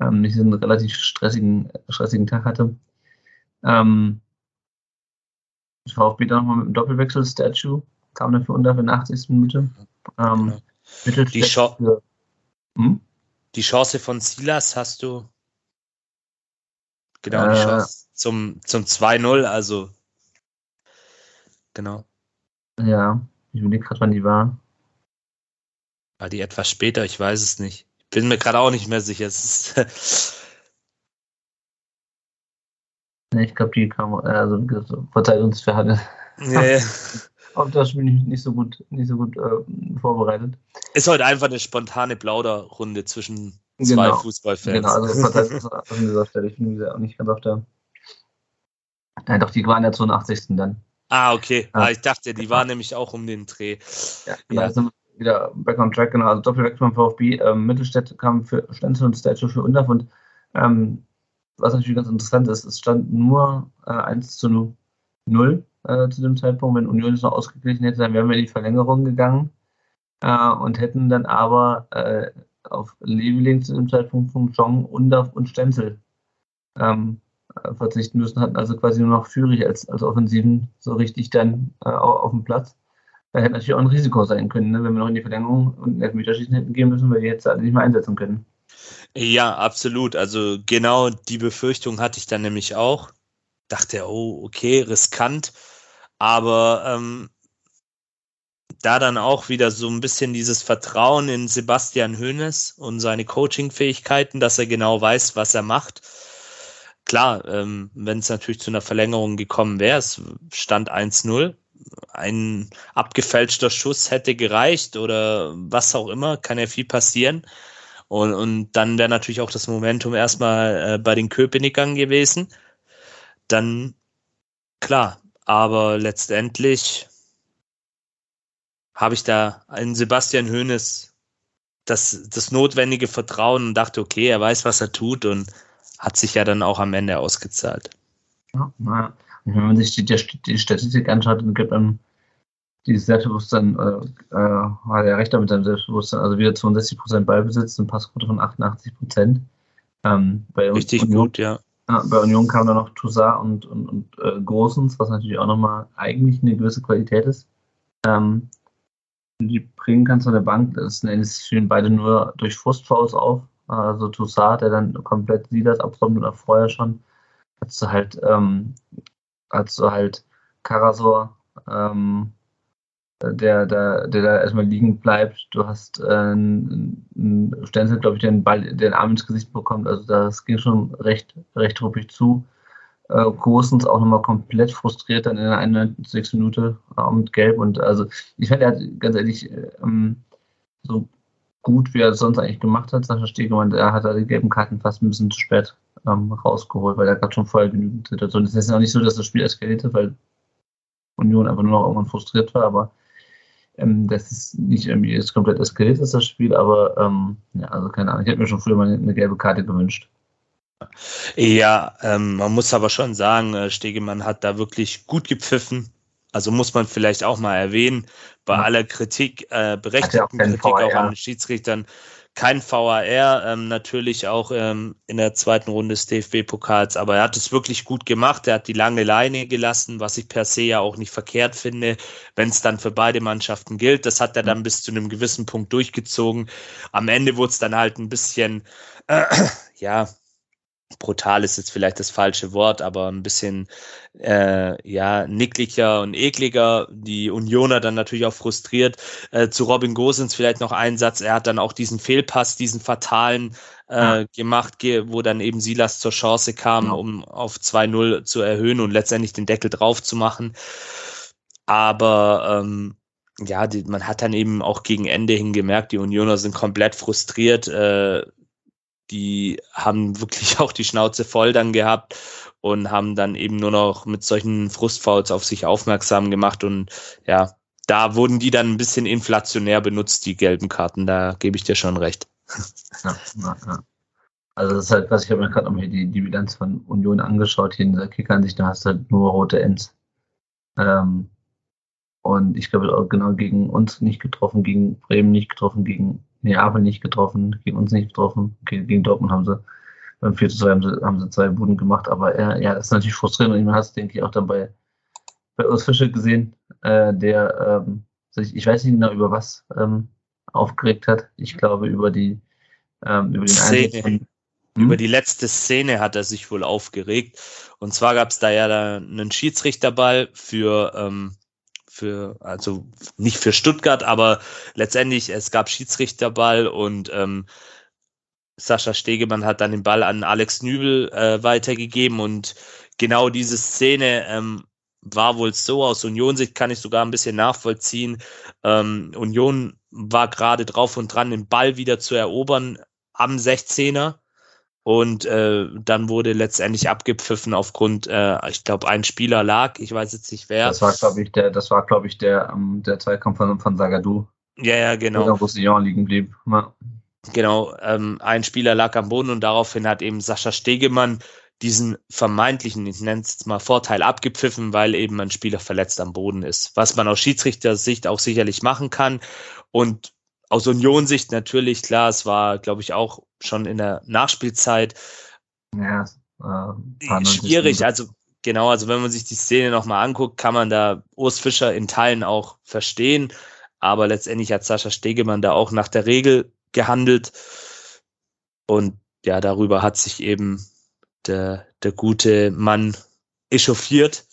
ähm, ich einen relativ stressigen, stressigen Tag hatte. Ähm, VfB dann nochmal mit dem Doppelwechsel Statue, kam dafür unter in der 80. Minute. Ähm, die, Cho hm? die Chance von Silas hast du Genau, die äh, Chance zum, zum 2-0, also genau. Ja, ich überlege gerade, wann die war. War die etwas später? Ich weiß es nicht. Ich bin mir gerade auch nicht mehr sicher. Es ist [laughs] ich glaube, die kam, also verzeiht uns für alle. Nee. [laughs] Auf das Spiel nicht, nicht so gut, nicht so gut äh, vorbereitet. Ist heute einfach eine spontane Plauderrunde zwischen Zwei genau. Fußballfans. Genau, also das ist an dieser Stelle. Ich bin auch nicht ganz auf der. Nein, doch, die waren ja zu 80. dann. Ah, okay. Ja. Ah, ich dachte, die waren nämlich auch um den Dreh. Ja, genau. Ja. Wieder back on track, genau. Also Doppelwechsel vom VfB. Ähm, Mittelstädt kam für Stenzel und Statue für Undaf und ähm, was natürlich ganz interessant ist, es stand nur äh, 1 zu 0 äh, zu dem Zeitpunkt. Wenn Union es noch ausgeglichen hätte, dann wären wir in die Verlängerung gegangen äh, und hätten dann aber äh, auf Leveling zu dem Zeitpunkt von Jong, Undaf und Stenzel ähm, äh, verzichten müssen, hatten also quasi nur noch Führig als, als Offensiven so richtig dann äh, auf dem Platz. Da hätte natürlich auch ein Risiko sein können, ne, wenn wir noch in die Verlängerung und in Elfmeterschießen hätten gehen müssen, weil die jetzt alle nicht mehr einsetzen können. Ja, absolut. Also genau die Befürchtung hatte ich dann nämlich auch. Dachte, oh, okay, riskant. Aber ähm, da dann auch wieder so ein bisschen dieses Vertrauen in Sebastian Hoeneß und seine Coaching-Fähigkeiten, dass er genau weiß, was er macht. Klar, ähm, wenn es natürlich zu einer Verlängerung gekommen wäre, es stand 1-0, ein abgefälschter Schuss hätte gereicht oder was auch immer, kann ja viel passieren. Und, und dann wäre natürlich auch das Momentum erstmal äh, bei den Köpenickern gewesen. Dann klar, aber letztendlich habe ich da einen Sebastian Hoeneß das, das notwendige Vertrauen und dachte, okay, er weiß, was er tut und hat sich ja dann auch am Ende ausgezahlt. Ja, na, wenn man sich die, die Statistik anschaut, dann gibt man dieses Selbstbewusstsein, äh, äh, hat er recht damit seinem Selbstbewusstsein, also wieder 62% Ballbesitz und Passquote von 88%. Ähm, bei Richtig Union, gut, ja. ja. Bei Union kam dann noch Toussaint und, und, und äh, Großens, was natürlich auch nochmal eigentlich eine gewisse Qualität ist. Ähm, die bringen kannst von der Bank, das es spielen beide nur durch Frustfouls auf. Also Toussaint, der dann komplett Silas abräumt oder vorher schon, hast du halt, ähm, hast du halt Karasor, ähm, der, der, der da erstmal liegen bleibt. Du hast äh, einen Stenzel, glaube ich, den Ball, den Arm ins Gesicht bekommt. Also das ging schon recht, recht ruppig zu äh, Großens auch nochmal komplett frustriert dann in der 91. Minute äh, mit Gelb. Und also ich fand, er hat ganz ehrlich ähm, so gut, wie er es sonst eigentlich gemacht hat, Sascha Stegemann, er hat da die gelben Karten fast ein bisschen zu spät ähm, rausgeholt, weil er gerade schon vorher genügend Situationen. Es ist ja auch nicht so, dass das Spiel eskaliert hat, weil Union einfach nur noch irgendwann frustriert war, aber ähm, das ist nicht irgendwie jetzt komplett eskaliert ist, das Spiel, aber ähm, ja, also keine Ahnung, ich hätte mir schon früher mal eine, gelbe Karte gewünscht. Ja, ähm, man muss aber schon sagen, äh, Stegemann hat da wirklich gut gepfiffen. Also muss man vielleicht auch mal erwähnen, bei ja. aller Kritik, äh, berechtigten Kritik VAR. auch an den Schiedsrichtern, kein VAR, ähm, natürlich auch ähm, in der zweiten Runde des DFB-Pokals, aber er hat es wirklich gut gemacht. Er hat die lange Leine gelassen, was ich per se ja auch nicht verkehrt finde, wenn es dann für beide Mannschaften gilt. Das hat er dann bis zu einem gewissen Punkt durchgezogen. Am Ende wurde es dann halt ein bisschen, äh, ja, brutal ist jetzt vielleicht das falsche Wort, aber ein bisschen äh, ja nickliger und ekliger. Die Unioner dann natürlich auch frustriert. Äh, zu Robin Gosens vielleicht noch ein Satz. Er hat dann auch diesen Fehlpass, diesen fatalen äh, ja. gemacht, wo dann eben Silas zur Chance kam, ja. Um auf 2-0 zu erhöhen und letztendlich den Deckel drauf zu machen. Aber ähm, ja, die, man hat dann eben auch gegen Ende hin gemerkt, die Unioner sind komplett frustriert. Äh, die haben wirklich [laughs] auch die Schnauze voll dann gehabt und haben dann eben nur noch mit solchen Frustfouls auf sich aufmerksam gemacht und ja, da wurden die dann ein bisschen inflationär benutzt, die gelben Karten, da gebe ich dir schon recht. Ja, ja, ja. Also das ist halt, was ich habe mir gerade nochmal die, die Bilanz von Union angeschaut, hier in der Kickansicht, da hast du halt nur rote Ends. Ähm, und ich glaube genau gegen uns nicht getroffen, gegen Bremen nicht getroffen, gegen Neapel nicht getroffen, gegen uns nicht getroffen. Gegen Dortmund haben sie beim 4 zu 2 haben sie, haben sie zwei Buden gemacht, aber ja, ja, das ist natürlich frustrierend und man hast, denke ich, auch dann bei, bei Urs Fischer gesehen, äh, der ähm, sich, ich weiß nicht genau über was ähm, aufgeregt hat. Ich glaube über die ähm, über den Szene. Von, hm? Über die letzte Szene hat er sich wohl aufgeregt. Und zwar gab es da ja da einen Schiedsrichterball für ähm, für, also nicht für Stuttgart, aber letztendlich, es gab Schiedsrichterball und ähm, Sascha Stegemann hat dann den Ball an Alex Nübel äh, weitergegeben und genau diese Szene ähm, war wohl so, aus Union-Sicht kann ich sogar ein bisschen nachvollziehen. Ähm, Union war gerade drauf und dran, den Ball wieder zu erobern am 16er und äh, dann wurde letztendlich abgepfiffen aufgrund, äh, ich glaube, ein Spieler lag, ich weiß jetzt nicht wer. Das war, glaube ich, der, das war, glaube ich, der, ähm, der Zweikampf von, von Sagadou. Ja, ja, genau. Oder Roussillon liegen blieb. Ja. Genau, ähm, ein Spieler lag am Boden und daraufhin hat eben Sascha Stegemann diesen vermeintlichen, ich nenne es jetzt mal Vorteil abgepfiffen, weil eben ein Spieler verletzt am Boden ist. Was man aus Schiedsrichtersicht auch sicherlich machen kann. Und aus Union-Sicht natürlich, klar, es war, glaube ich, auch schon in der Nachspielzeit ja, äh, schwierig. Also genau, also wenn man sich die Szene nochmal anguckt, kann man da Urs Fischer in Teilen auch verstehen. Aber letztendlich hat Sascha Stegemann da auch nach der Regel gehandelt. Und ja, darüber hat sich eben der, der gute Mann echauffiert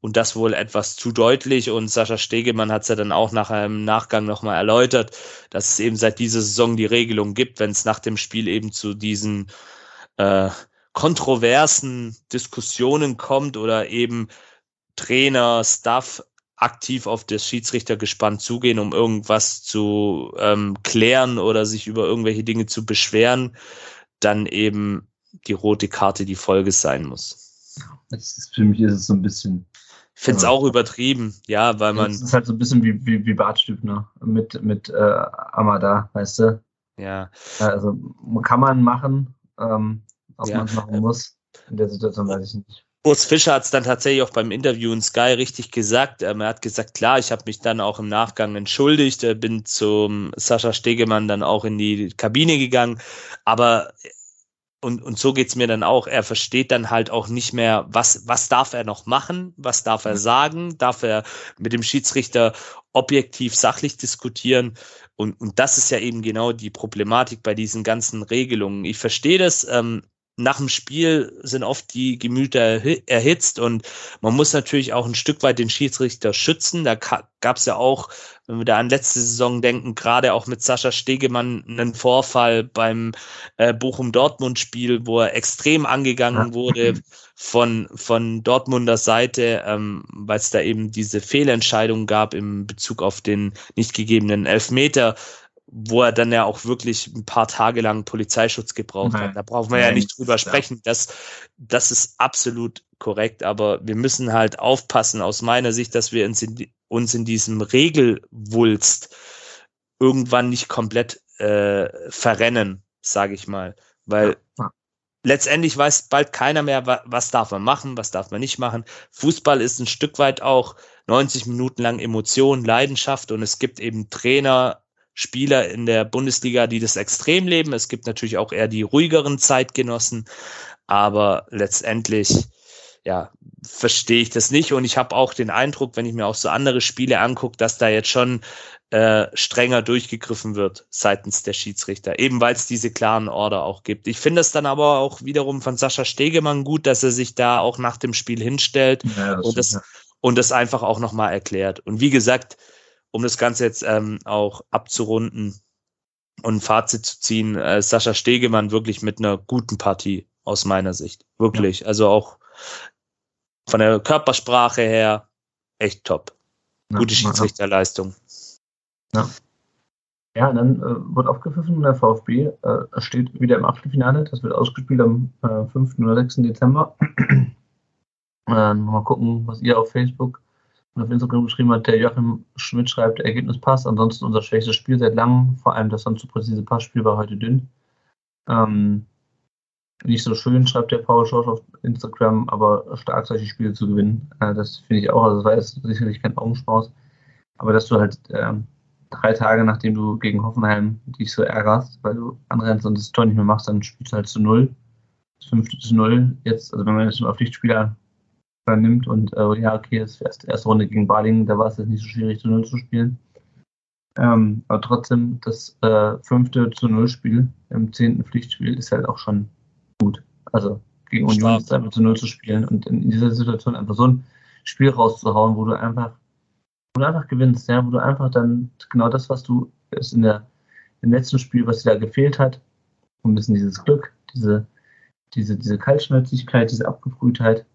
und das wohl etwas zu deutlich. Und Sascha Stegemann hat es ja dann auch nach einem Nachgang nochmal erläutert, dass es eben seit dieser Saison die Regelung gibt, wenn es nach dem Spiel eben zu diesen äh, kontroversen Diskussionen kommt oder eben Trainer, Staff aktiv auf das Schiedsrichtergespann zugehen, um irgendwas zu ähm, klären oder sich über irgendwelche Dinge zu beschweren, dann eben die rote Karte die Folge sein muss. Ist, für mich ist es so ein bisschen finde es ja. auch übertrieben, ja, weil man. Das ist halt so ein bisschen wie, wie, wie Bartstübner mit, mit äh, Amada, weißt du? Ja. Also kann man machen, ähm, ob ja. man es machen muss. In der Situation weiß ich nicht. Urs Fischer hat es dann tatsächlich auch beim Interview in Sky richtig gesagt. Ähm, er hat gesagt, klar, ich habe mich dann auch im Nachgang entschuldigt, äh, bin zum Sascha Stegemann dann auch in die Kabine gegangen. Aber und, und so geht's mir dann auch. Er versteht dann halt auch nicht mehr, was, was darf er noch machen, was darf er sagen, darf er mit dem Schiedsrichter objektiv sachlich diskutieren. Und, und das ist ja eben genau die Problematik bei diesen ganzen Regelungen. Ich verstehe das, ähm, nach dem Spiel sind oft die Gemüter erhitzt und man muss natürlich auch ein Stück weit den Schiedsrichter schützen. Da gab es ja auch, wenn wir da an letzte Saison denken, gerade auch mit Sascha Stegemann einen Vorfall beim äh, Bochum-Dortmund-Spiel, wo er extrem angegangen wurde von, von Dortmunder Seite, ähm, weil es da eben diese Fehlentscheidung gab im Bezug auf den nicht gegebenen Elfmeter wo er dann ja auch wirklich ein paar Tage lang Polizeischutz gebraucht Nein. hat. Da brauchen wir Nein. ja nicht drüber sprechen. Das, das ist absolut korrekt, aber wir müssen halt aufpassen, aus meiner Sicht, dass wir uns in, uns in diesem Regelwulst irgendwann nicht komplett äh, verrennen, sage ich mal. Weil ja. letztendlich weiß bald keiner mehr, was darf man machen, was darf man nicht machen. Fußball ist ein Stück weit auch 90 Minuten lang Emotion, Leidenschaft und es gibt eben Trainer, Spieler in der Bundesliga, die das extrem leben. Es gibt natürlich auch eher die ruhigeren Zeitgenossen, aber letztendlich, ja, verstehe ich das nicht. Und ich habe auch den Eindruck, wenn ich mir auch so andere Spiele angucke, dass da jetzt schon äh, strenger durchgegriffen wird seitens der Schiedsrichter, eben weil es diese klaren Order auch gibt. Ich finde es dann aber auch wiederum von Sascha Stegemann gut, dass er sich da auch nach dem Spiel hinstellt ja, das und, das, und das einfach auch nochmal erklärt. Und wie gesagt, um das Ganze jetzt ähm, auch abzurunden und ein Fazit zu ziehen, äh, Sascha Stegemann wirklich mit einer guten Partie aus meiner Sicht. Wirklich. Ja. Also auch von der Körpersprache her echt top. Gute Schiedsrichterleistung. Ja. Ja, und dann äh, wird aufgepfiffen, der VfB äh, steht wieder im Achtelfinale. Das wird ausgespielt am äh, 5. oder 6. Dezember. [clears throat] äh, mal gucken, was ihr auf Facebook und auf Instagram geschrieben habt. Der Joachim Schmidt schreibt, Ergebnis passt. Ansonsten unser schwächstes Spiel seit langem. Vor allem das sonst so präzise Passspiel war heute dünn. Ähm, nicht so schön, schreibt der Paul Schorsch auf Instagram, aber stark solche Spiele zu gewinnen. Äh, das finde ich auch. Also, das war jetzt sicherlich kein Augenschmaus. Aber dass du halt ähm, drei Tage nachdem du gegen Hoffenheim dich so ärgerst, weil du anrennst und das Tor nicht mehr machst, dann spielst du halt zu null. Das fünfte zu null. Jetzt, also wenn man jetzt auf Lichtspieler nimmt und äh, ja, okay, das erste, erste Runde gegen Balingen, da war es jetzt nicht so schwierig, zu null zu spielen. Ähm, aber trotzdem, das äh, fünfte zu null Spiel im zehnten Pflichtspiel ist halt auch schon gut. Also gegen Union ist einfach zu null zu spielen und in dieser Situation einfach so ein Spiel rauszuhauen, wo du einfach wo du einfach gewinnst, ja, wo du einfach dann genau das, was du ist in der im letzten Spiel, was dir da gefehlt hat, ein bisschen dieses Glück, diese, diese, diese Kaltschnäuzigkeit, diese Abgebrühtheit,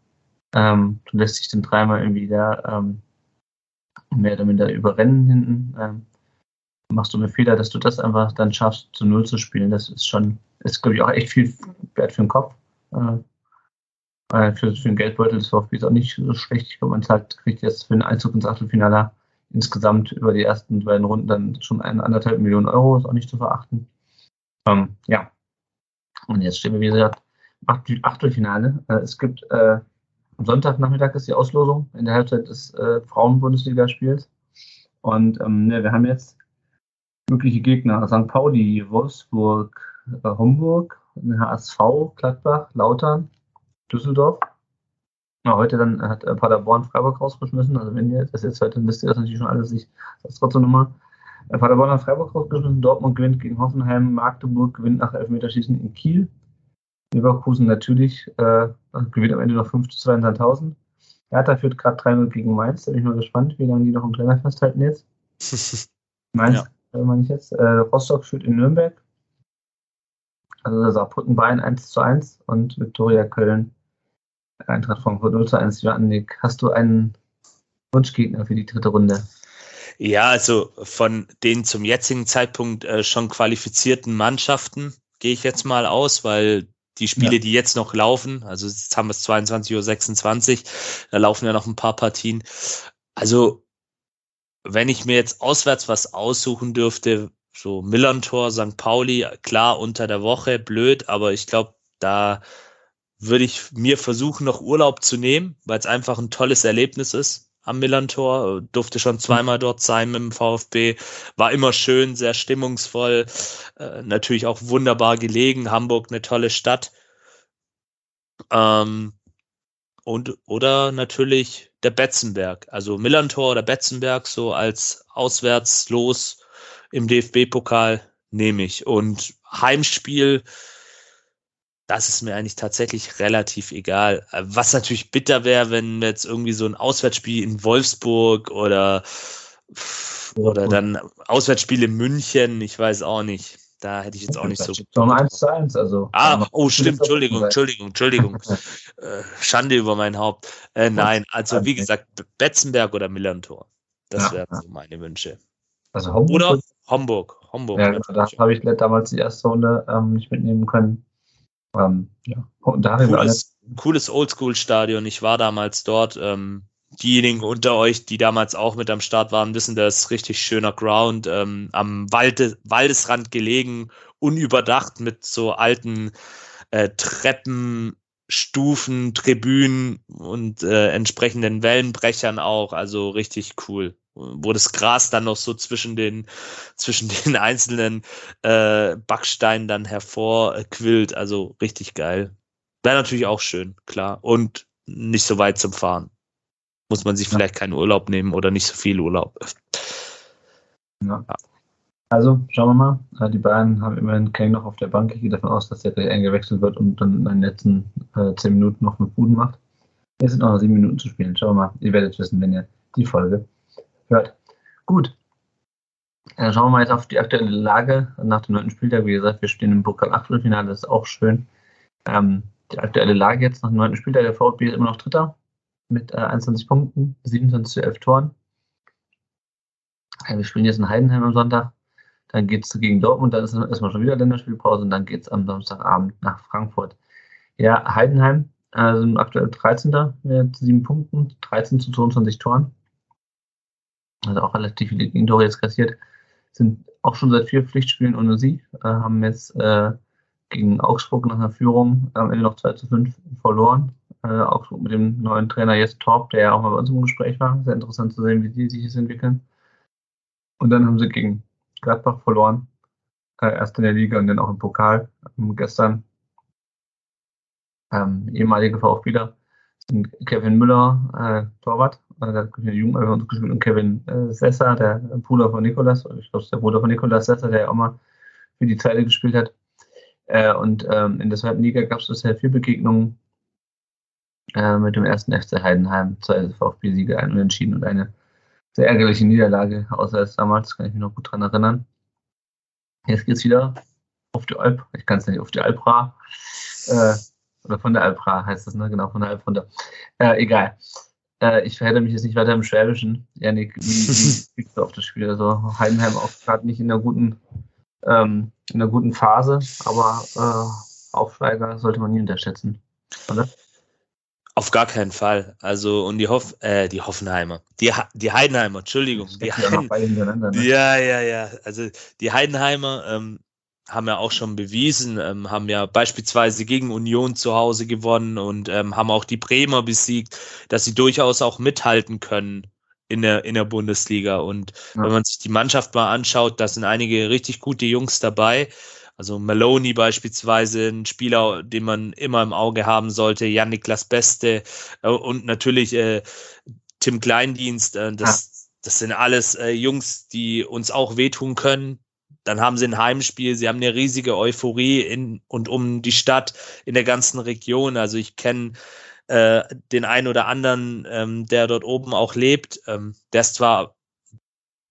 ähm, du lässt dich dann dreimal irgendwie da ähm, mehr oder minder überrennen hinten, ähm, machst du einen Fehler, dass du das einfach dann schaffst, zu Null zu spielen. Das ist schon, ist glaube ich auch echt viel wert für den Kopf. Äh, äh, für, für den Geldbeutel des VfB ist auch nicht so schlecht. Ich glaube, man zahlt, kriegt jetzt für den Einzug ins Achtelfinale insgesamt über die ersten beiden Runden dann schon eine anderthalb Millionen Euro, ist auch nicht zu verachten. Ähm, ja. Und jetzt stehen wir, wie gesagt, Achtelfinale. Äh, es gibt äh, am Sonntagnachmittag ist die Auslosung in der Halbzeit des äh, Frauen-Bundesligaspiels. Und ähm, ne, wir haben jetzt mögliche Gegner: St. Pauli, Wolfsburg, äh, Homburg, HSV, Gladbach, Lautern, Düsseldorf. Ja, heute dann hat äh, Paderborn Freiburg rausgeschmissen. Also wenn ihr das jetzt hört, dann wisst ihr das natürlich schon alles. Das ist trotzdem nochmal. Äh, Paderborn hat Freiburg rausgeschmissen, Dortmund gewinnt gegen Hoffenheim, Magdeburg gewinnt nach Elfmeterschießen in Kiel. Leverkusen natürlich äh, gewinnt am Ende noch 5 zu 2 in Sandhausen. Hertha führt gerade 3-0 gegen Mainz. Da bin ich mal gespannt, wie lange die noch im Trainer festhalten jetzt. [laughs] Mainz, ja. äh, meine ich jetzt. Äh, Rostock führt in Nürnberg. Also Saarbrücken Bayern 1 zu 1 und Viktoria Köln Eintracht Frankfurt 0 zu 1. Nick, hast du einen Wunschgegner für die dritte Runde? Ja, also von den zum jetzigen Zeitpunkt äh, schon qualifizierten Mannschaften gehe ich jetzt mal aus, weil die Spiele, ja. die jetzt noch laufen, also jetzt haben wir es 22.26 Uhr, da laufen ja noch ein paar Partien. Also, wenn ich mir jetzt auswärts was aussuchen dürfte, so Millantor, St. Pauli, klar unter der Woche, blöd, aber ich glaube, da würde ich mir versuchen, noch Urlaub zu nehmen, weil es einfach ein tolles Erlebnis ist am Millantor. Durfte schon zweimal dort sein mit dem VfB. War immer schön, sehr stimmungsvoll. Äh, natürlich auch wunderbar gelegen. Hamburg eine tolle Stadt. Ähm, und, oder natürlich der Betzenberg. Also Millantor oder Betzenberg so als Auswärtslos im DFB-Pokal nehme ich. Und Heimspiel das ist mir eigentlich tatsächlich relativ egal. Was natürlich bitter wäre, wenn jetzt irgendwie so ein Auswärtsspiel in Wolfsburg oder, oder dann Auswärtsspiel in München, ich weiß auch nicht. Da hätte ich jetzt auch nicht so. Noch 1 zu 1, also. Ah, oh, stimmt, Entschuldigung, Entschuldigung, Entschuldigung. [laughs] Äh, Schande über mein Haupt. Äh, nein, also wie gesagt, Betzenberg oder Millantor. Das ja, wären so meine Wünsche. Also Homburg oder Homburg. Homburg. Ja, genau, da habe ich damals die erste Runde ähm, nicht mitnehmen können. Ähm, ja. Und da cooles, cooles Oldschool-Stadion. Ich war damals dort. Ähm, diejenigen unter euch, die damals auch mit am Start waren, wissen, das ist richtig schöner Ground, ähm, am Walde, Waldesrand gelegen, unüberdacht mit so alten äh, Treppen, Stufen, Tribünen und äh, entsprechenden Wellenbrechern auch. Also richtig cool wo das Gras dann noch so zwischen den, [laughs] zwischen den einzelnen äh, Backsteinen dann hervorquillt. Also richtig geil. Wäre natürlich auch schön, klar. Und nicht so weit zum Fahren. Muss man sich ja. vielleicht keinen Urlaub nehmen oder nicht so viel Urlaub. Ja. Also, schauen wir mal. Die beiden haben immerhin Kane noch auf der Bank. Ich gehe davon aus, dass der gleich eingewechselt wird und dann in den letzten äh, zehn Minuten noch mit Buden macht. Es sind noch sieben Minuten zu spielen. Schauen wir mal. Ihr werdet wissen, wenn ihr die Folge hört. Gut. Dann schauen wir mal jetzt auf die aktuelle Lage nach dem neunten Spieltag. Wie gesagt, wir stehen im Pokal Achtelfinale, das ist auch schön. Ähm, die aktuelle Lage jetzt nach dem neunten Spieltag, der VfB ist immer noch Dritter mit äh, 21 Punkten, 27 zu 11 Toren. Ja, wir spielen jetzt in Heidenheim am Sonntag. Dann geht es gegen Dortmund, dann ist erstmal schon wieder Länderspielpause und dann geht es am Samstagabend nach Frankfurt. Ja, Heidenheim äh, sind aktuell 13. mit 7 Punkten, 13 zu 22 Toren. Also auch relativ viele Gegentore jetzt kassiert. Sind auch schon seit vier Pflichtspielen ohne Sieg. Äh, haben jetzt äh, gegen Augsburg nach einer Führung am Ende noch 2 zu 5 verloren. Äh, Augsburg mit dem neuen Trainer jetzt Torp, der ja auch mal bei uns im Gespräch war. Sehr interessant zu sehen, wie die sich jetzt entwickeln. Und dann haben sie gegen Gladbach verloren. Äh, erst in der Liga und dann auch im Pokal. Ähm, gestern ähm, ehemalige VfBler sind Kevin Müller, äh, Torwart, der hat uns gespielt, und Kevin äh, Sessa, der Bruder von Nikolas, ich glaube, der Bruder von Nikolas Sessa, der ja auch mal für die Zweite gespielt hat. Äh, und ähm, in der zweiten Liga gab es bisher vier Begegnungen äh, mit dem ersten FC Heidenheim, zwei VfB-Siege, ein Unentschieden und eine sehr ärgerliche Niederlage, außer als damals, kann ich mich noch gut dran erinnern. Jetzt geht's wieder auf die Alp, ich kann es nicht, auf die Alpra. Äh, oder von der Alpra heißt das, ne? Genau, von der Alp runter. Äh, egal. Äh, ich verhätte mich jetzt nicht weiter im Schwäbischen. Janik, wie, [laughs] wie blickst du auf das Spiel? Also Heidenheim auch gerade nicht in einer guten, ähm, in einer guten Phase, aber äh, Aufsteiger sollte man nie unterschätzen. Oder? Auf gar keinen Fall. Also, und die Hoff, äh, die Hoffenheimer. Die, die Heidenheimer, Entschuldigung. Die Heiden, ne? Ja, ja, ja. Also, die Heidenheimer ähm, haben ja auch schon bewiesen, ähm, haben ja beispielsweise gegen Union zu Hause gewonnen und ähm, haben auch die Bremer besiegt, dass sie durchaus auch mithalten können in der, in der Bundesliga. Und ja. wenn man sich die Mannschaft mal anschaut, da sind einige richtig gute Jungs dabei. Also Maloney beispielsweise, ein Spieler, den man immer im Auge haben sollte, Jan-Niklas Beste äh, und natürlich äh, Tim Kleindienst. Äh, das, ja. das sind alles äh, Jungs, die uns auch wehtun können. Dann haben sie ein Heimspiel, sie haben eine riesige Euphorie in und um die Stadt, in der ganzen Region. Also ich kenne äh, den einen oder anderen, ähm, der dort oben auch lebt. Ähm, der ist zwar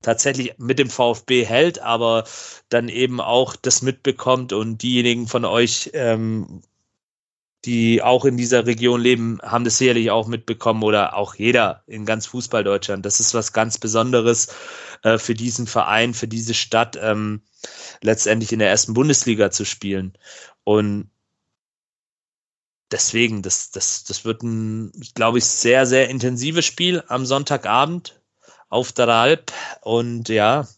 tatsächlich mit dem VfB hält, aber dann eben auch das mitbekommt und diejenigen von euch, ähm, die auch in dieser Region leben, haben das sicherlich auch mitbekommen oder auch jeder in ganz Fußball Deutschland. Das ist was ganz Besonderes äh, für diesen Verein, für diese Stadt, ähm, letztendlich in der ersten Bundesliga zu spielen. Und deswegen, das, das, das wird ein, glaube ich, sehr, sehr intensives Spiel am Sonntagabend auf der Alp. Und ja,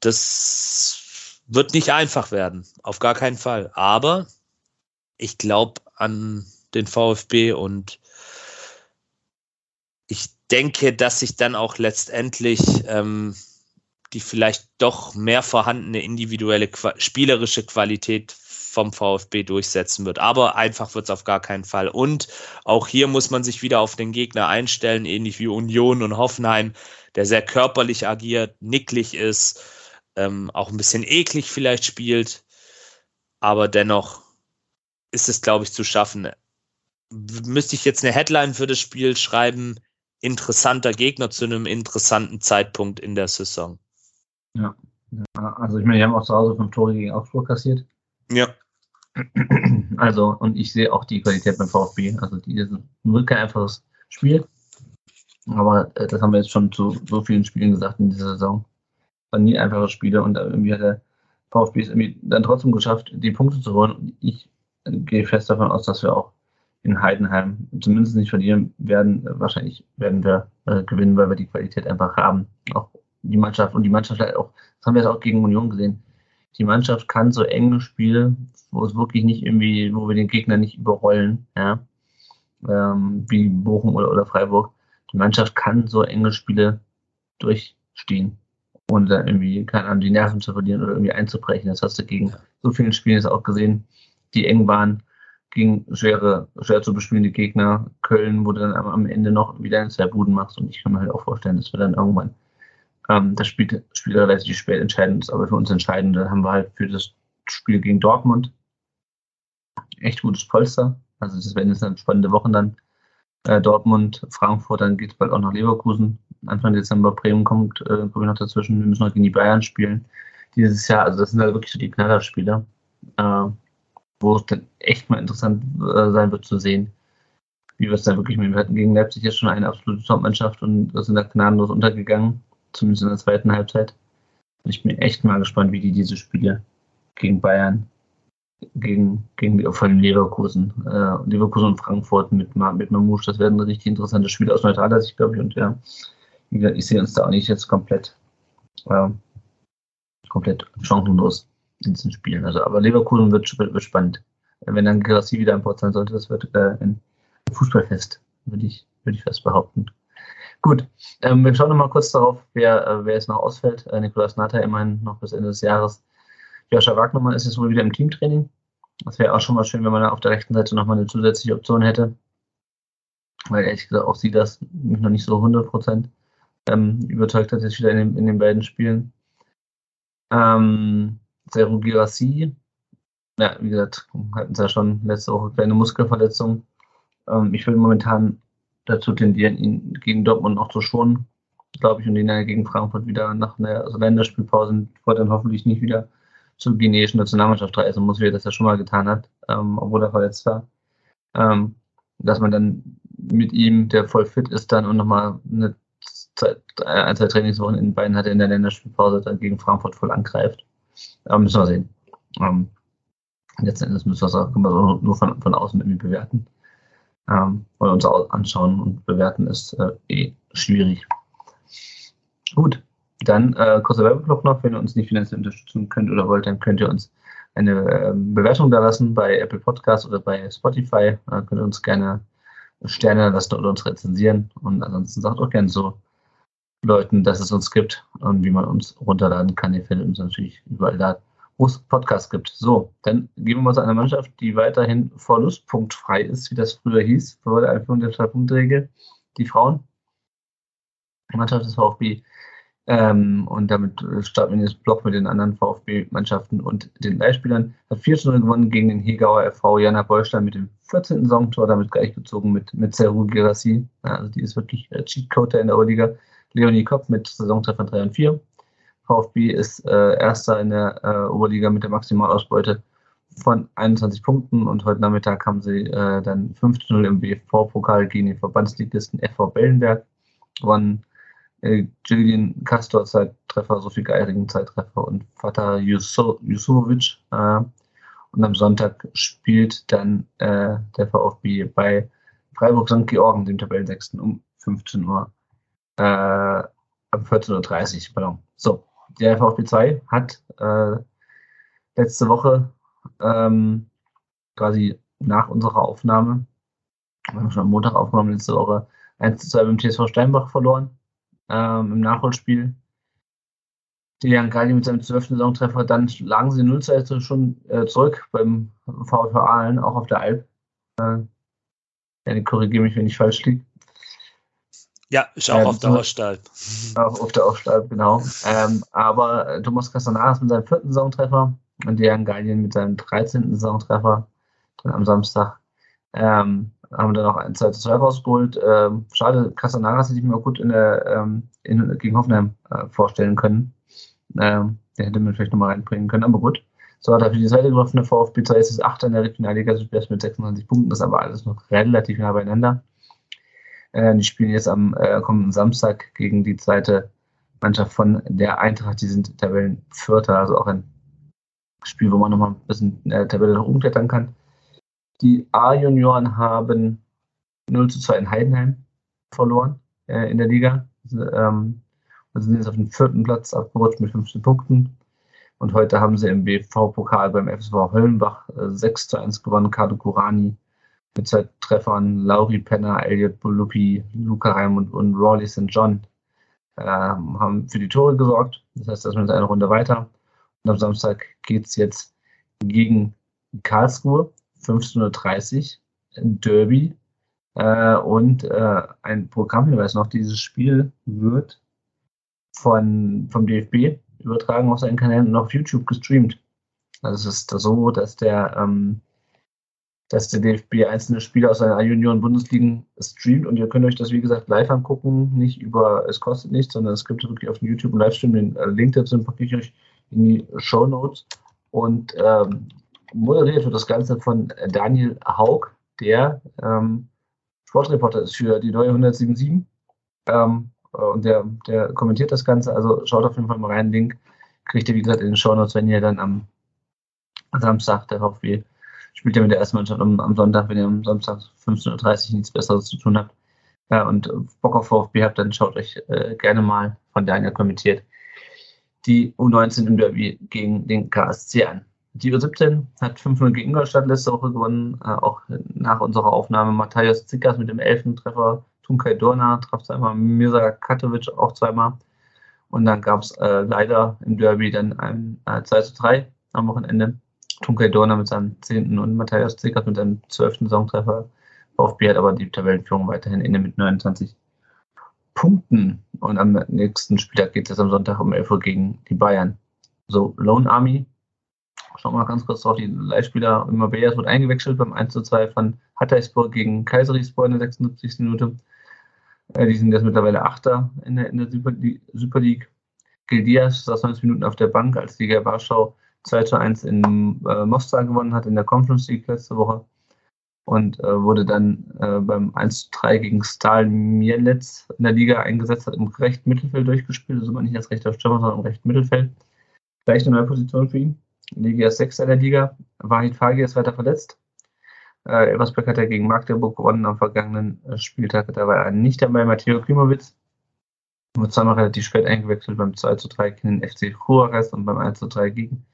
das wird nicht einfach werden, auf gar keinen Fall. Aber ich glaube an den VfB und denke, dass sich dann auch letztendlich ähm, die vielleicht doch mehr vorhandene individuelle spielerische Qualität vom VfB durchsetzen wird. Aber einfach wird es auf gar keinen Fall. Und auch hier muss man sich wieder auf den Gegner einstellen, ähnlich wie Union und Hoffenheim, der sehr körperlich agiert, nicklig ist, ähm, auch ein bisschen eklig vielleicht spielt. Aber dennoch ist es, glaube ich, zu schaffen. Müsste ich jetzt eine Headline für das Spiel schreiben, interessanter Gegner zu einem interessanten Zeitpunkt in der Saison. Ja, also ich meine, die haben auch zu Hause fünf Tore gegen Augsburg kassiert. Ja. [clears throat] Also, und ich sehe auch die Qualität beim VfB. Also, die ist wirklich kein einfaches Spiel. Aber äh, das haben wir jetzt schon zu so vielen Spielen gesagt in dieser Saison. War nie einfache Spiele und irgendwie hat der VfB es irgendwie dann trotzdem geschafft, die Punkte zu holen. Und ich äh, gehe fest davon aus, dass wir auch in Heidenheim zumindest nicht verlieren werden. Wahrscheinlich werden wir äh, gewinnen, weil wir die Qualität einfach haben. Auch die Mannschaft und die Mannschaft auch, das haben wir jetzt auch gegen Union gesehen die Mannschaft kann so enge Spiele, wo es wirklich nicht irgendwie, wo wir den Gegner nicht überrollen, ja, ähm, wie Bochum oder, oder Freiburg. Die Mannschaft kann so enge Spiele durchstehen, ohne dann irgendwie, keine Ahnung, die Nerven zu verlieren oder irgendwie einzubrechen. Das hast du gegen so vielen Spielen jetzt auch gesehen, die eng waren, gegen schwere, schwer zu bespielende Gegner. Köln, wo du dann am Ende noch wieder ein zwei Buden machst. Und ich kann mir halt auch vorstellen, dass wir dann irgendwann ähm, das Spiel, Spiel relativ spät entscheidend ist, aber für uns entscheidend. Dann haben wir halt für das Spiel gegen Dortmund echt gutes Polster. Also das werden jetzt eine spannende Wochen dann. Äh, Dortmund, Frankfurt, dann geht es bald auch nach Leverkusen. Anfang Dezember Bremen kommt, äh, ich noch dazwischen. Wir müssen noch gegen die Bayern spielen. Dieses Jahr, also das sind halt wirklich so die Knallerspiele, äh, wo es dann echt mal interessant äh, sein wird zu sehen, wie wir es dann wirklich mit. Wir hatten gegen Leipzig jetzt schon eine absolute Top-Mannschaft und sind da gnadenlos untergegangen, zumindest in der zweiten Halbzeit. Und ich bin echt mal gespannt, wie die diese Spiele gegen Bayern gegen, gegen vor allem Leverkusen. Äh, Leverkusen und Frankfurt mit, mit Mamouche, das werden richtig interessante Spiele aus neutraler Sicht, glaube ich. Und ja, ich sehe uns da auch nicht jetzt komplett, äh, komplett chancenlos in diesen Spielen. Also, aber Leverkusen wird, wird spannend. Wenn dann Gerassi wieder an Bord sein sollte, das wird äh, ein Fußballfest, würde ich, würde ich fast behaupten. Gut, ähm, wir schauen nochmal kurz darauf, wer, äh, wer jetzt noch ausfällt. Äh, Nikolaus Natter immerhin noch bis Ende des Jahres Joscha Wagnermann ist jetzt wohl wieder im Teamtraining. Das wäre auch schon mal schön, wenn man auf der rechten Seite nochmal eine zusätzliche Option hätte. Weil ehrlich gesagt auch sie das mich noch nicht so 100% ähm, überzeugt hat, jetzt wieder in den, in den beiden Spielen. Ähm, Seru Girassi, ja, wie gesagt, hatten sie ja schon letzte Woche kleine Muskelverletzung. Ähm, ich würde momentan dazu tendieren, ihn gegen Dortmund noch zu schonen, glaube ich, und ihn dann gegen Frankfurt wieder nach einer also Länderspielpause, vor dann hoffentlich nicht wieder zur guineischen Nationalmannschaft reisen muss, wie er das ja schon mal getan hat, ähm, obwohl er verletzt war. Ähm, dass man dann mit ihm, der voll fit ist, dann und nochmal eine Zeit, ein, zwei Trainingswochen in den Beinen hatte in der Länderspielpause, dann gegen Frankfurt voll angreift. Ähm, müssen wir sehen. Ähm, letzten Endes müssen wir es auch, nur von, von außen irgendwie bewerten. Ähm, oder uns anschauen und bewerten ist äh, eh schwierig. Gut, dann äh, kurzer Werbeblock noch, wenn ihr uns nicht finanziell unterstützen könnt oder wollt, dann könnt ihr uns eine äh, Bewertung da lassen bei Apple Podcasts oder bei Spotify. Äh, könnt ihr uns gerne Sterne lassen oder uns rezensieren. Und ansonsten sagt auch gerne so Leuten, dass es uns gibt und wie man uns runterladen kann. Ihr findet uns natürlich überall da, wo es Podcasts gibt. So, dann gehen wir mal zu einer Mannschaft, die weiterhin verlustpunktfrei ist, wie das früher hieß, vor der Einführung der Zwei-Punkt-Regel. Die Frauen. Die Mannschaft des VfB ähm, und damit starten wir jetzt Block mit den anderen VfB-Mannschaften und den Leihspielern. Hat 4 0 gewonnen gegen den Hegauer FV Jana Beulstein mit dem 14. Saisontor, damit gleichgezogen mit, mit Seru Gerassi. Also die ist wirklich äh, Cheatcoder in der Oberliga. Leonie Kopp mit Saisontreffer 3 und 4. VfB ist äh, Erster in der äh, Oberliga mit der Maximalausbeute von 21 Punkten und heute Nachmittag haben sie äh, dann 15-0 im BV-Pokal gegen den Verbandsligisten FV Bellenberg gewonnen äh, Julian Castor Zeittreffer, Sophie Geiringen Zeittreffer und Vater Jusovic. Äh, und am Sonntag spielt dann äh, der VfB bei Freiburg St. Georgen, dem Tabellensechsten, um 15 Uhr. Äh, um 14.30 Uhr, pardon. So, der VfB 2 hat äh, letzte Woche ähm, quasi nach unserer Aufnahme, wir haben schon am Montag aufgenommen, letzte Woche 1 zu 2 beim TSV Steinbach verloren ähm, im Nachholspiel. Die Jan Galli mit seinem zwölften Saisontreffer, dann lagen sie 0 zu schon äh, zurück beim VfV Aalen, auch auf der Alp. Äh, ja, korrigiere mich, wenn ich falsch liege. Ja, ist auch ähm, auf der Ostalb. [laughs] Auch auf der Ostalb, genau. Ähm, aber Thomas Castanaras mit seinem vierten Saisontreffer und Jan Gallien mit seinem 13. Saisontreffer am Samstag. Ähm, haben dann noch ein 2 zu 2 rausgeholt. Ähm, schade, Casanaras hätte ich mir gut in der, ähm, in, gegen Hoffenheim äh, vorstellen können. Ähm, der hätte man vielleicht nochmal reinbringen können, aber gut. So hat er für die Seite getroffen. Der VfB 2 ist das 8. in der Regionalliga Südwest mit 26 Punkten. Das ist aber alles noch relativ nah beieinander. Äh, die spielen jetzt am äh, kommenden Samstag gegen die zweite Mannschaft von der Eintracht. Die sind Tabellenvierter, also auch ein Spiel, wo man nochmal ein bisschen der Tabelle noch umklettern kann. Die A-Junioren haben 0 zu 2 in Heidenheim verloren äh, in der Liga. Ähm, und sind jetzt auf den vierten Platz abgerutscht mit 15 Punkten. Und heute haben sie im BV-Pokal beim FSV Höllenbach äh, 6 zu 1 gewonnen. Kado Kurani mit zwei Treffern, Lauri Penner, Elliot Buluppi, Luca Raimund und Rawley St. John äh, haben für die Tore gesorgt. Das heißt, dass wir jetzt eine Runde weiter. Und am Samstag geht es jetzt gegen Karlsruhe 15.30 Uhr, Derby. Äh, und äh, ein Programmhinweis noch, dieses Spiel wird von, vom DFB übertragen auf seinen Kanälen und auf YouTube gestreamt. Also es ist so, dass der, ähm, dass der DFB einzelne Spiele aus seiner Junioren-Bundesligen streamt. Und ihr könnt euch das, wie gesagt, live angucken, nicht über, es kostet nichts, sondern es gibt wirklich auf YouTube einen Livestream, den äh, Link dazu packe ich euch in die Show Notes. Und ähm, moderiert wird das Ganze von Daniel Haug, der ähm, Sportreporter ist für die neue 177 ähm, und der, der kommentiert das Ganze, also schaut auf jeden Fall mal rein, Link kriegt ihr, wie gesagt, in den Show Notes, wenn ihr dann am Samstag der VfB spielt ja mit der ersten Mannschaft am, am Sonntag, wenn ihr am Samstag 15.30 Uhr nichts Besseres zu tun habt ja, und Bock auf VfB habt, dann schaut euch äh, gerne mal von Daniel kommentiert die U19 im Derby gegen den KSC an. Die U17 hat 5-0 gegen Ingolstadt letzte Woche gewonnen, äh, auch nach unserer Aufnahme Matthias Zickers mit dem 11. Treffer, Tunkai Dorna traf zweimal, Mirza Katovic auch zweimal und dann gab es äh, leider im Derby dann ein äh, 2 3 am Wochenende. Tunkai Dorna mit seinem 10. und Matthias Zickers mit seinem 12. Saisontreffer. VfB hat aber die Tabellenführung weiterhin inne mit 29 Punkten. Und am nächsten Spieltag geht es am Sonntag um 11 Uhr gegen die Bayern. So, Lone Army. Schauen wir mal ganz kurz drauf. Die Leihspieler Mabeyas wird eingewechselt beim 1 zu 2 von Hatayspor gegen Kayserispor in der 76. Minute. Äh, die sind jetzt mittlerweile Achter in der, in der Super, League. Gildias saß 90 Minuten auf der Bank, als die Warschau 2 zu 1 in äh, Mostar gewonnen hat in der Conference League letzte Woche und äh, wurde dann äh, beim 1-3 gegen Stal Mielec in der Liga eingesetzt, hat im rechten Mittelfeld durchgespielt, also nicht als rechter Stürmer, sondern im rechten Mittelfeld. Gleich eine neue Position für ihn. Liga ist Sechster in der Liga. Wahid Fagi ist weiter verletzt. Äh, Elversberg hat ja gegen Magdeburg gewonnen am vergangenen äh, Spieltag. Da war er nicht dabei. Matteo Klimowitz wurde zweimal relativ spät eingewechselt beim 2 3 gegen den FC Juarez und beim 1 3 gegen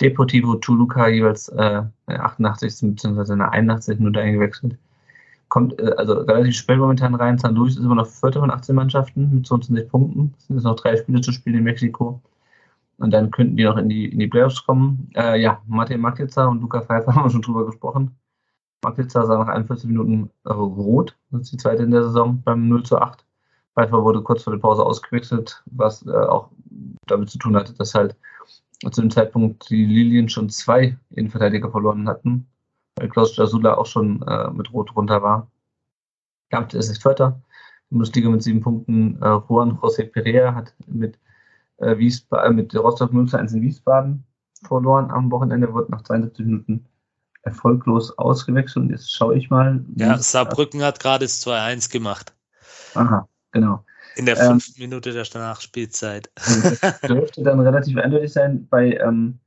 Deportivo Toluca jeweils äh, 88. bzw. in der 81. Minute eingewechselt. Kommt äh, also relativ spät momentan rein. San Luis ist immer noch Vierter von 18 Mannschaften mit 22 Punkten. Es sind jetzt noch drei Spiele zu spielen in Mexiko. Und dann könnten die noch in die, in die Playoffs kommen. Äh, ja, Martin Makica und Luca Pfeiffer [laughs] haben wir schon drüber gesprochen. Makica sah nach 41 Minuten äh, rot. Das ist die zweite in der Saison beim 0 zu 8. Pfeiffer wurde kurz vor der Pause ausgewechselt, was äh, auch damit zu tun hatte, dass halt zu dem Zeitpunkt die Lilien schon zwei Innenverteidiger verloren hatten, weil Klaus Jasula auch schon äh, mit Rot runter war. Damit ist es Vierter. Die Bundesliga mit sieben Punkten. Äh, Juan José Perea hat mit, äh, Wiesbaden, mit Rostock 0 1 in Wiesbaden verloren am Wochenende, wird nach 72 Minuten erfolglos ausgewechselt. Und jetzt schaue ich mal. Ja, Saarbrücken hat gerade das 2-1 gemacht. Aha, genau. In der ähm, fünften ähm, Minute der Nachspielzeit. Das [laughs] dürfte dann relativ eindeutig sein. Bei ähm,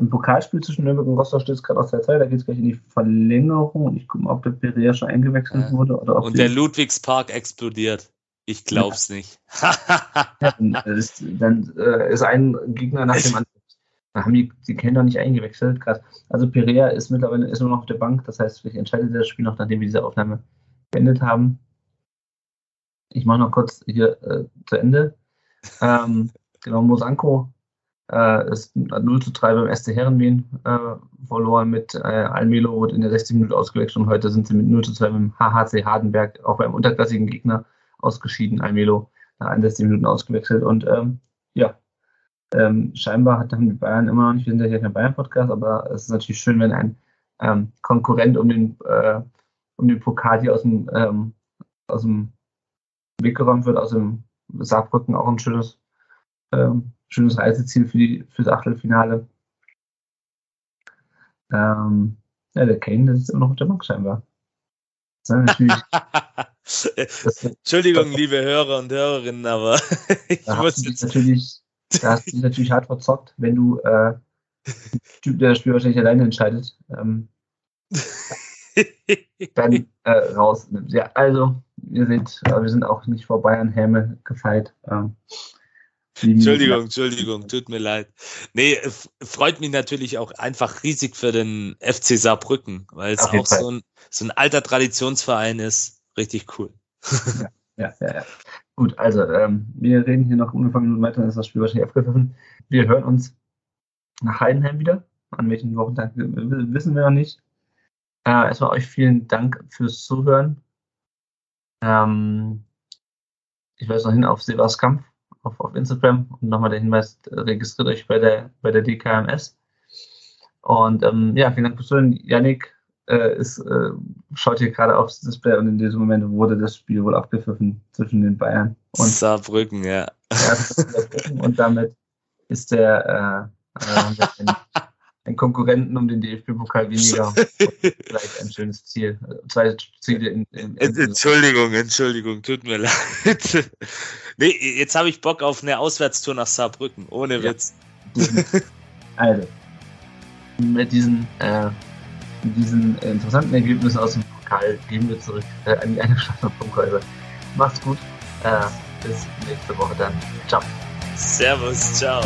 im Pokalspiel zwischen Nürnberg und Rostock steht es gerade aus der Zeit, da geht es gleich in die Verlängerung. Ich gucke mal, ob der Perea schon eingewechselt ja. wurde. Oder und der Ludwigspark explodiert. Ich glaub's ja. nicht. [laughs] dann, ist, dann äh, ist ein Gegner nach dem anderen. Da haben die, die doch nicht eingewechselt. Krass. Also Perea ist mittlerweile ist nur noch auf der Bank. Das heißt, vielleicht entscheidet das Spiel noch, nachdem wir diese Aufnahme beendet haben. Ich mache noch kurz hier äh, zu Ende. Ähm, genau, Mosanko äh, ist 0 zu 3 beim SC Herrenwien äh, verloren mit äh, Almelo, wurde in der 60 Minute ausgewechselt und heute sind sie mit 0 zu 2 mit dem HHC Hardenberg, auch beim unterklassigen Gegner, ausgeschieden. Almelo nach 61 Minuten ausgewechselt und ähm, ja, ähm, scheinbar hat dann die Bayern immer noch nicht, wir sind ja hier kein Bayern-Podcast, aber es ist natürlich schön, wenn ein ähm, Konkurrent um den, äh, um den Pokal hier aus dem, ähm, aus dem weggeräumt wird. Also Saarbrücken auch ein schönes, ähm, schönes Reiseziel für, die, für das Achtelfinale. Ähm, ja, der Kane, der ist immer noch auf der Bank scheinbar. [laughs] Entschuldigung, liebe Hörer und Hörerinnen, aber [laughs] ich da muss jetzt. Natürlich, da hast du dich natürlich hart verzockt, wenn du äh, Typ, der das Spiel wahrscheinlich alleine entscheidet, ähm, [laughs] dann äh, rausnimmst. Ja, also ihr seht, wir sind auch nicht vor Bayern Häme gefeit. Ähm, Entschuldigung, Entschuldigung, tut mir leid. Nee, freut mich natürlich auch einfach riesig für den FC Saarbrücken, weil es auch so ein, so ein alter Traditionsverein ist. Richtig cool. Ja, ja, ja. ja. Gut, also ähm, wir reden hier noch ungefähr Minuten weiter, dann ist das Spiel wahrscheinlich abgepfiffen. Wir hören uns nach Heidenheim wieder. An welchen Wochentag wissen wir noch nicht. Äh, erstmal euch vielen Dank fürs Zuhören. Ähm, ich weise noch hin auf Sebas Kampf auf, auf Instagram und nochmal der Hinweis, äh, registriert euch bei der, bei der DKMS. Und ähm, ja, vielen Dank fürs Zuhören. Yannick äh, ist, äh, schaut hier gerade aufs Display und in diesem Moment wurde das Spiel wohl abgepfiffen zwischen den Bayern und Saarbrücken, ja. und damit ist der äh, [laughs] äh, ein Konkurrenten um den DFB-Pokal weniger. [laughs] vielleicht ein schönes Ziel. Zwei Ziele in, in, in Entschuldigung, Entschuldigung, tut mir [laughs] leid. nee, jetzt habe ich Bock auf eine Auswärtstour nach Saarbrücken, ohne Witz. [laughs] also, mit diesen, äh, mit diesen interessanten Ergebnissen aus dem Pokal gehen wir zurück äh, an die eine Punkthäuser. Macht's gut. Äh, bis nächste Woche dann. Ciao. Servus, ciao.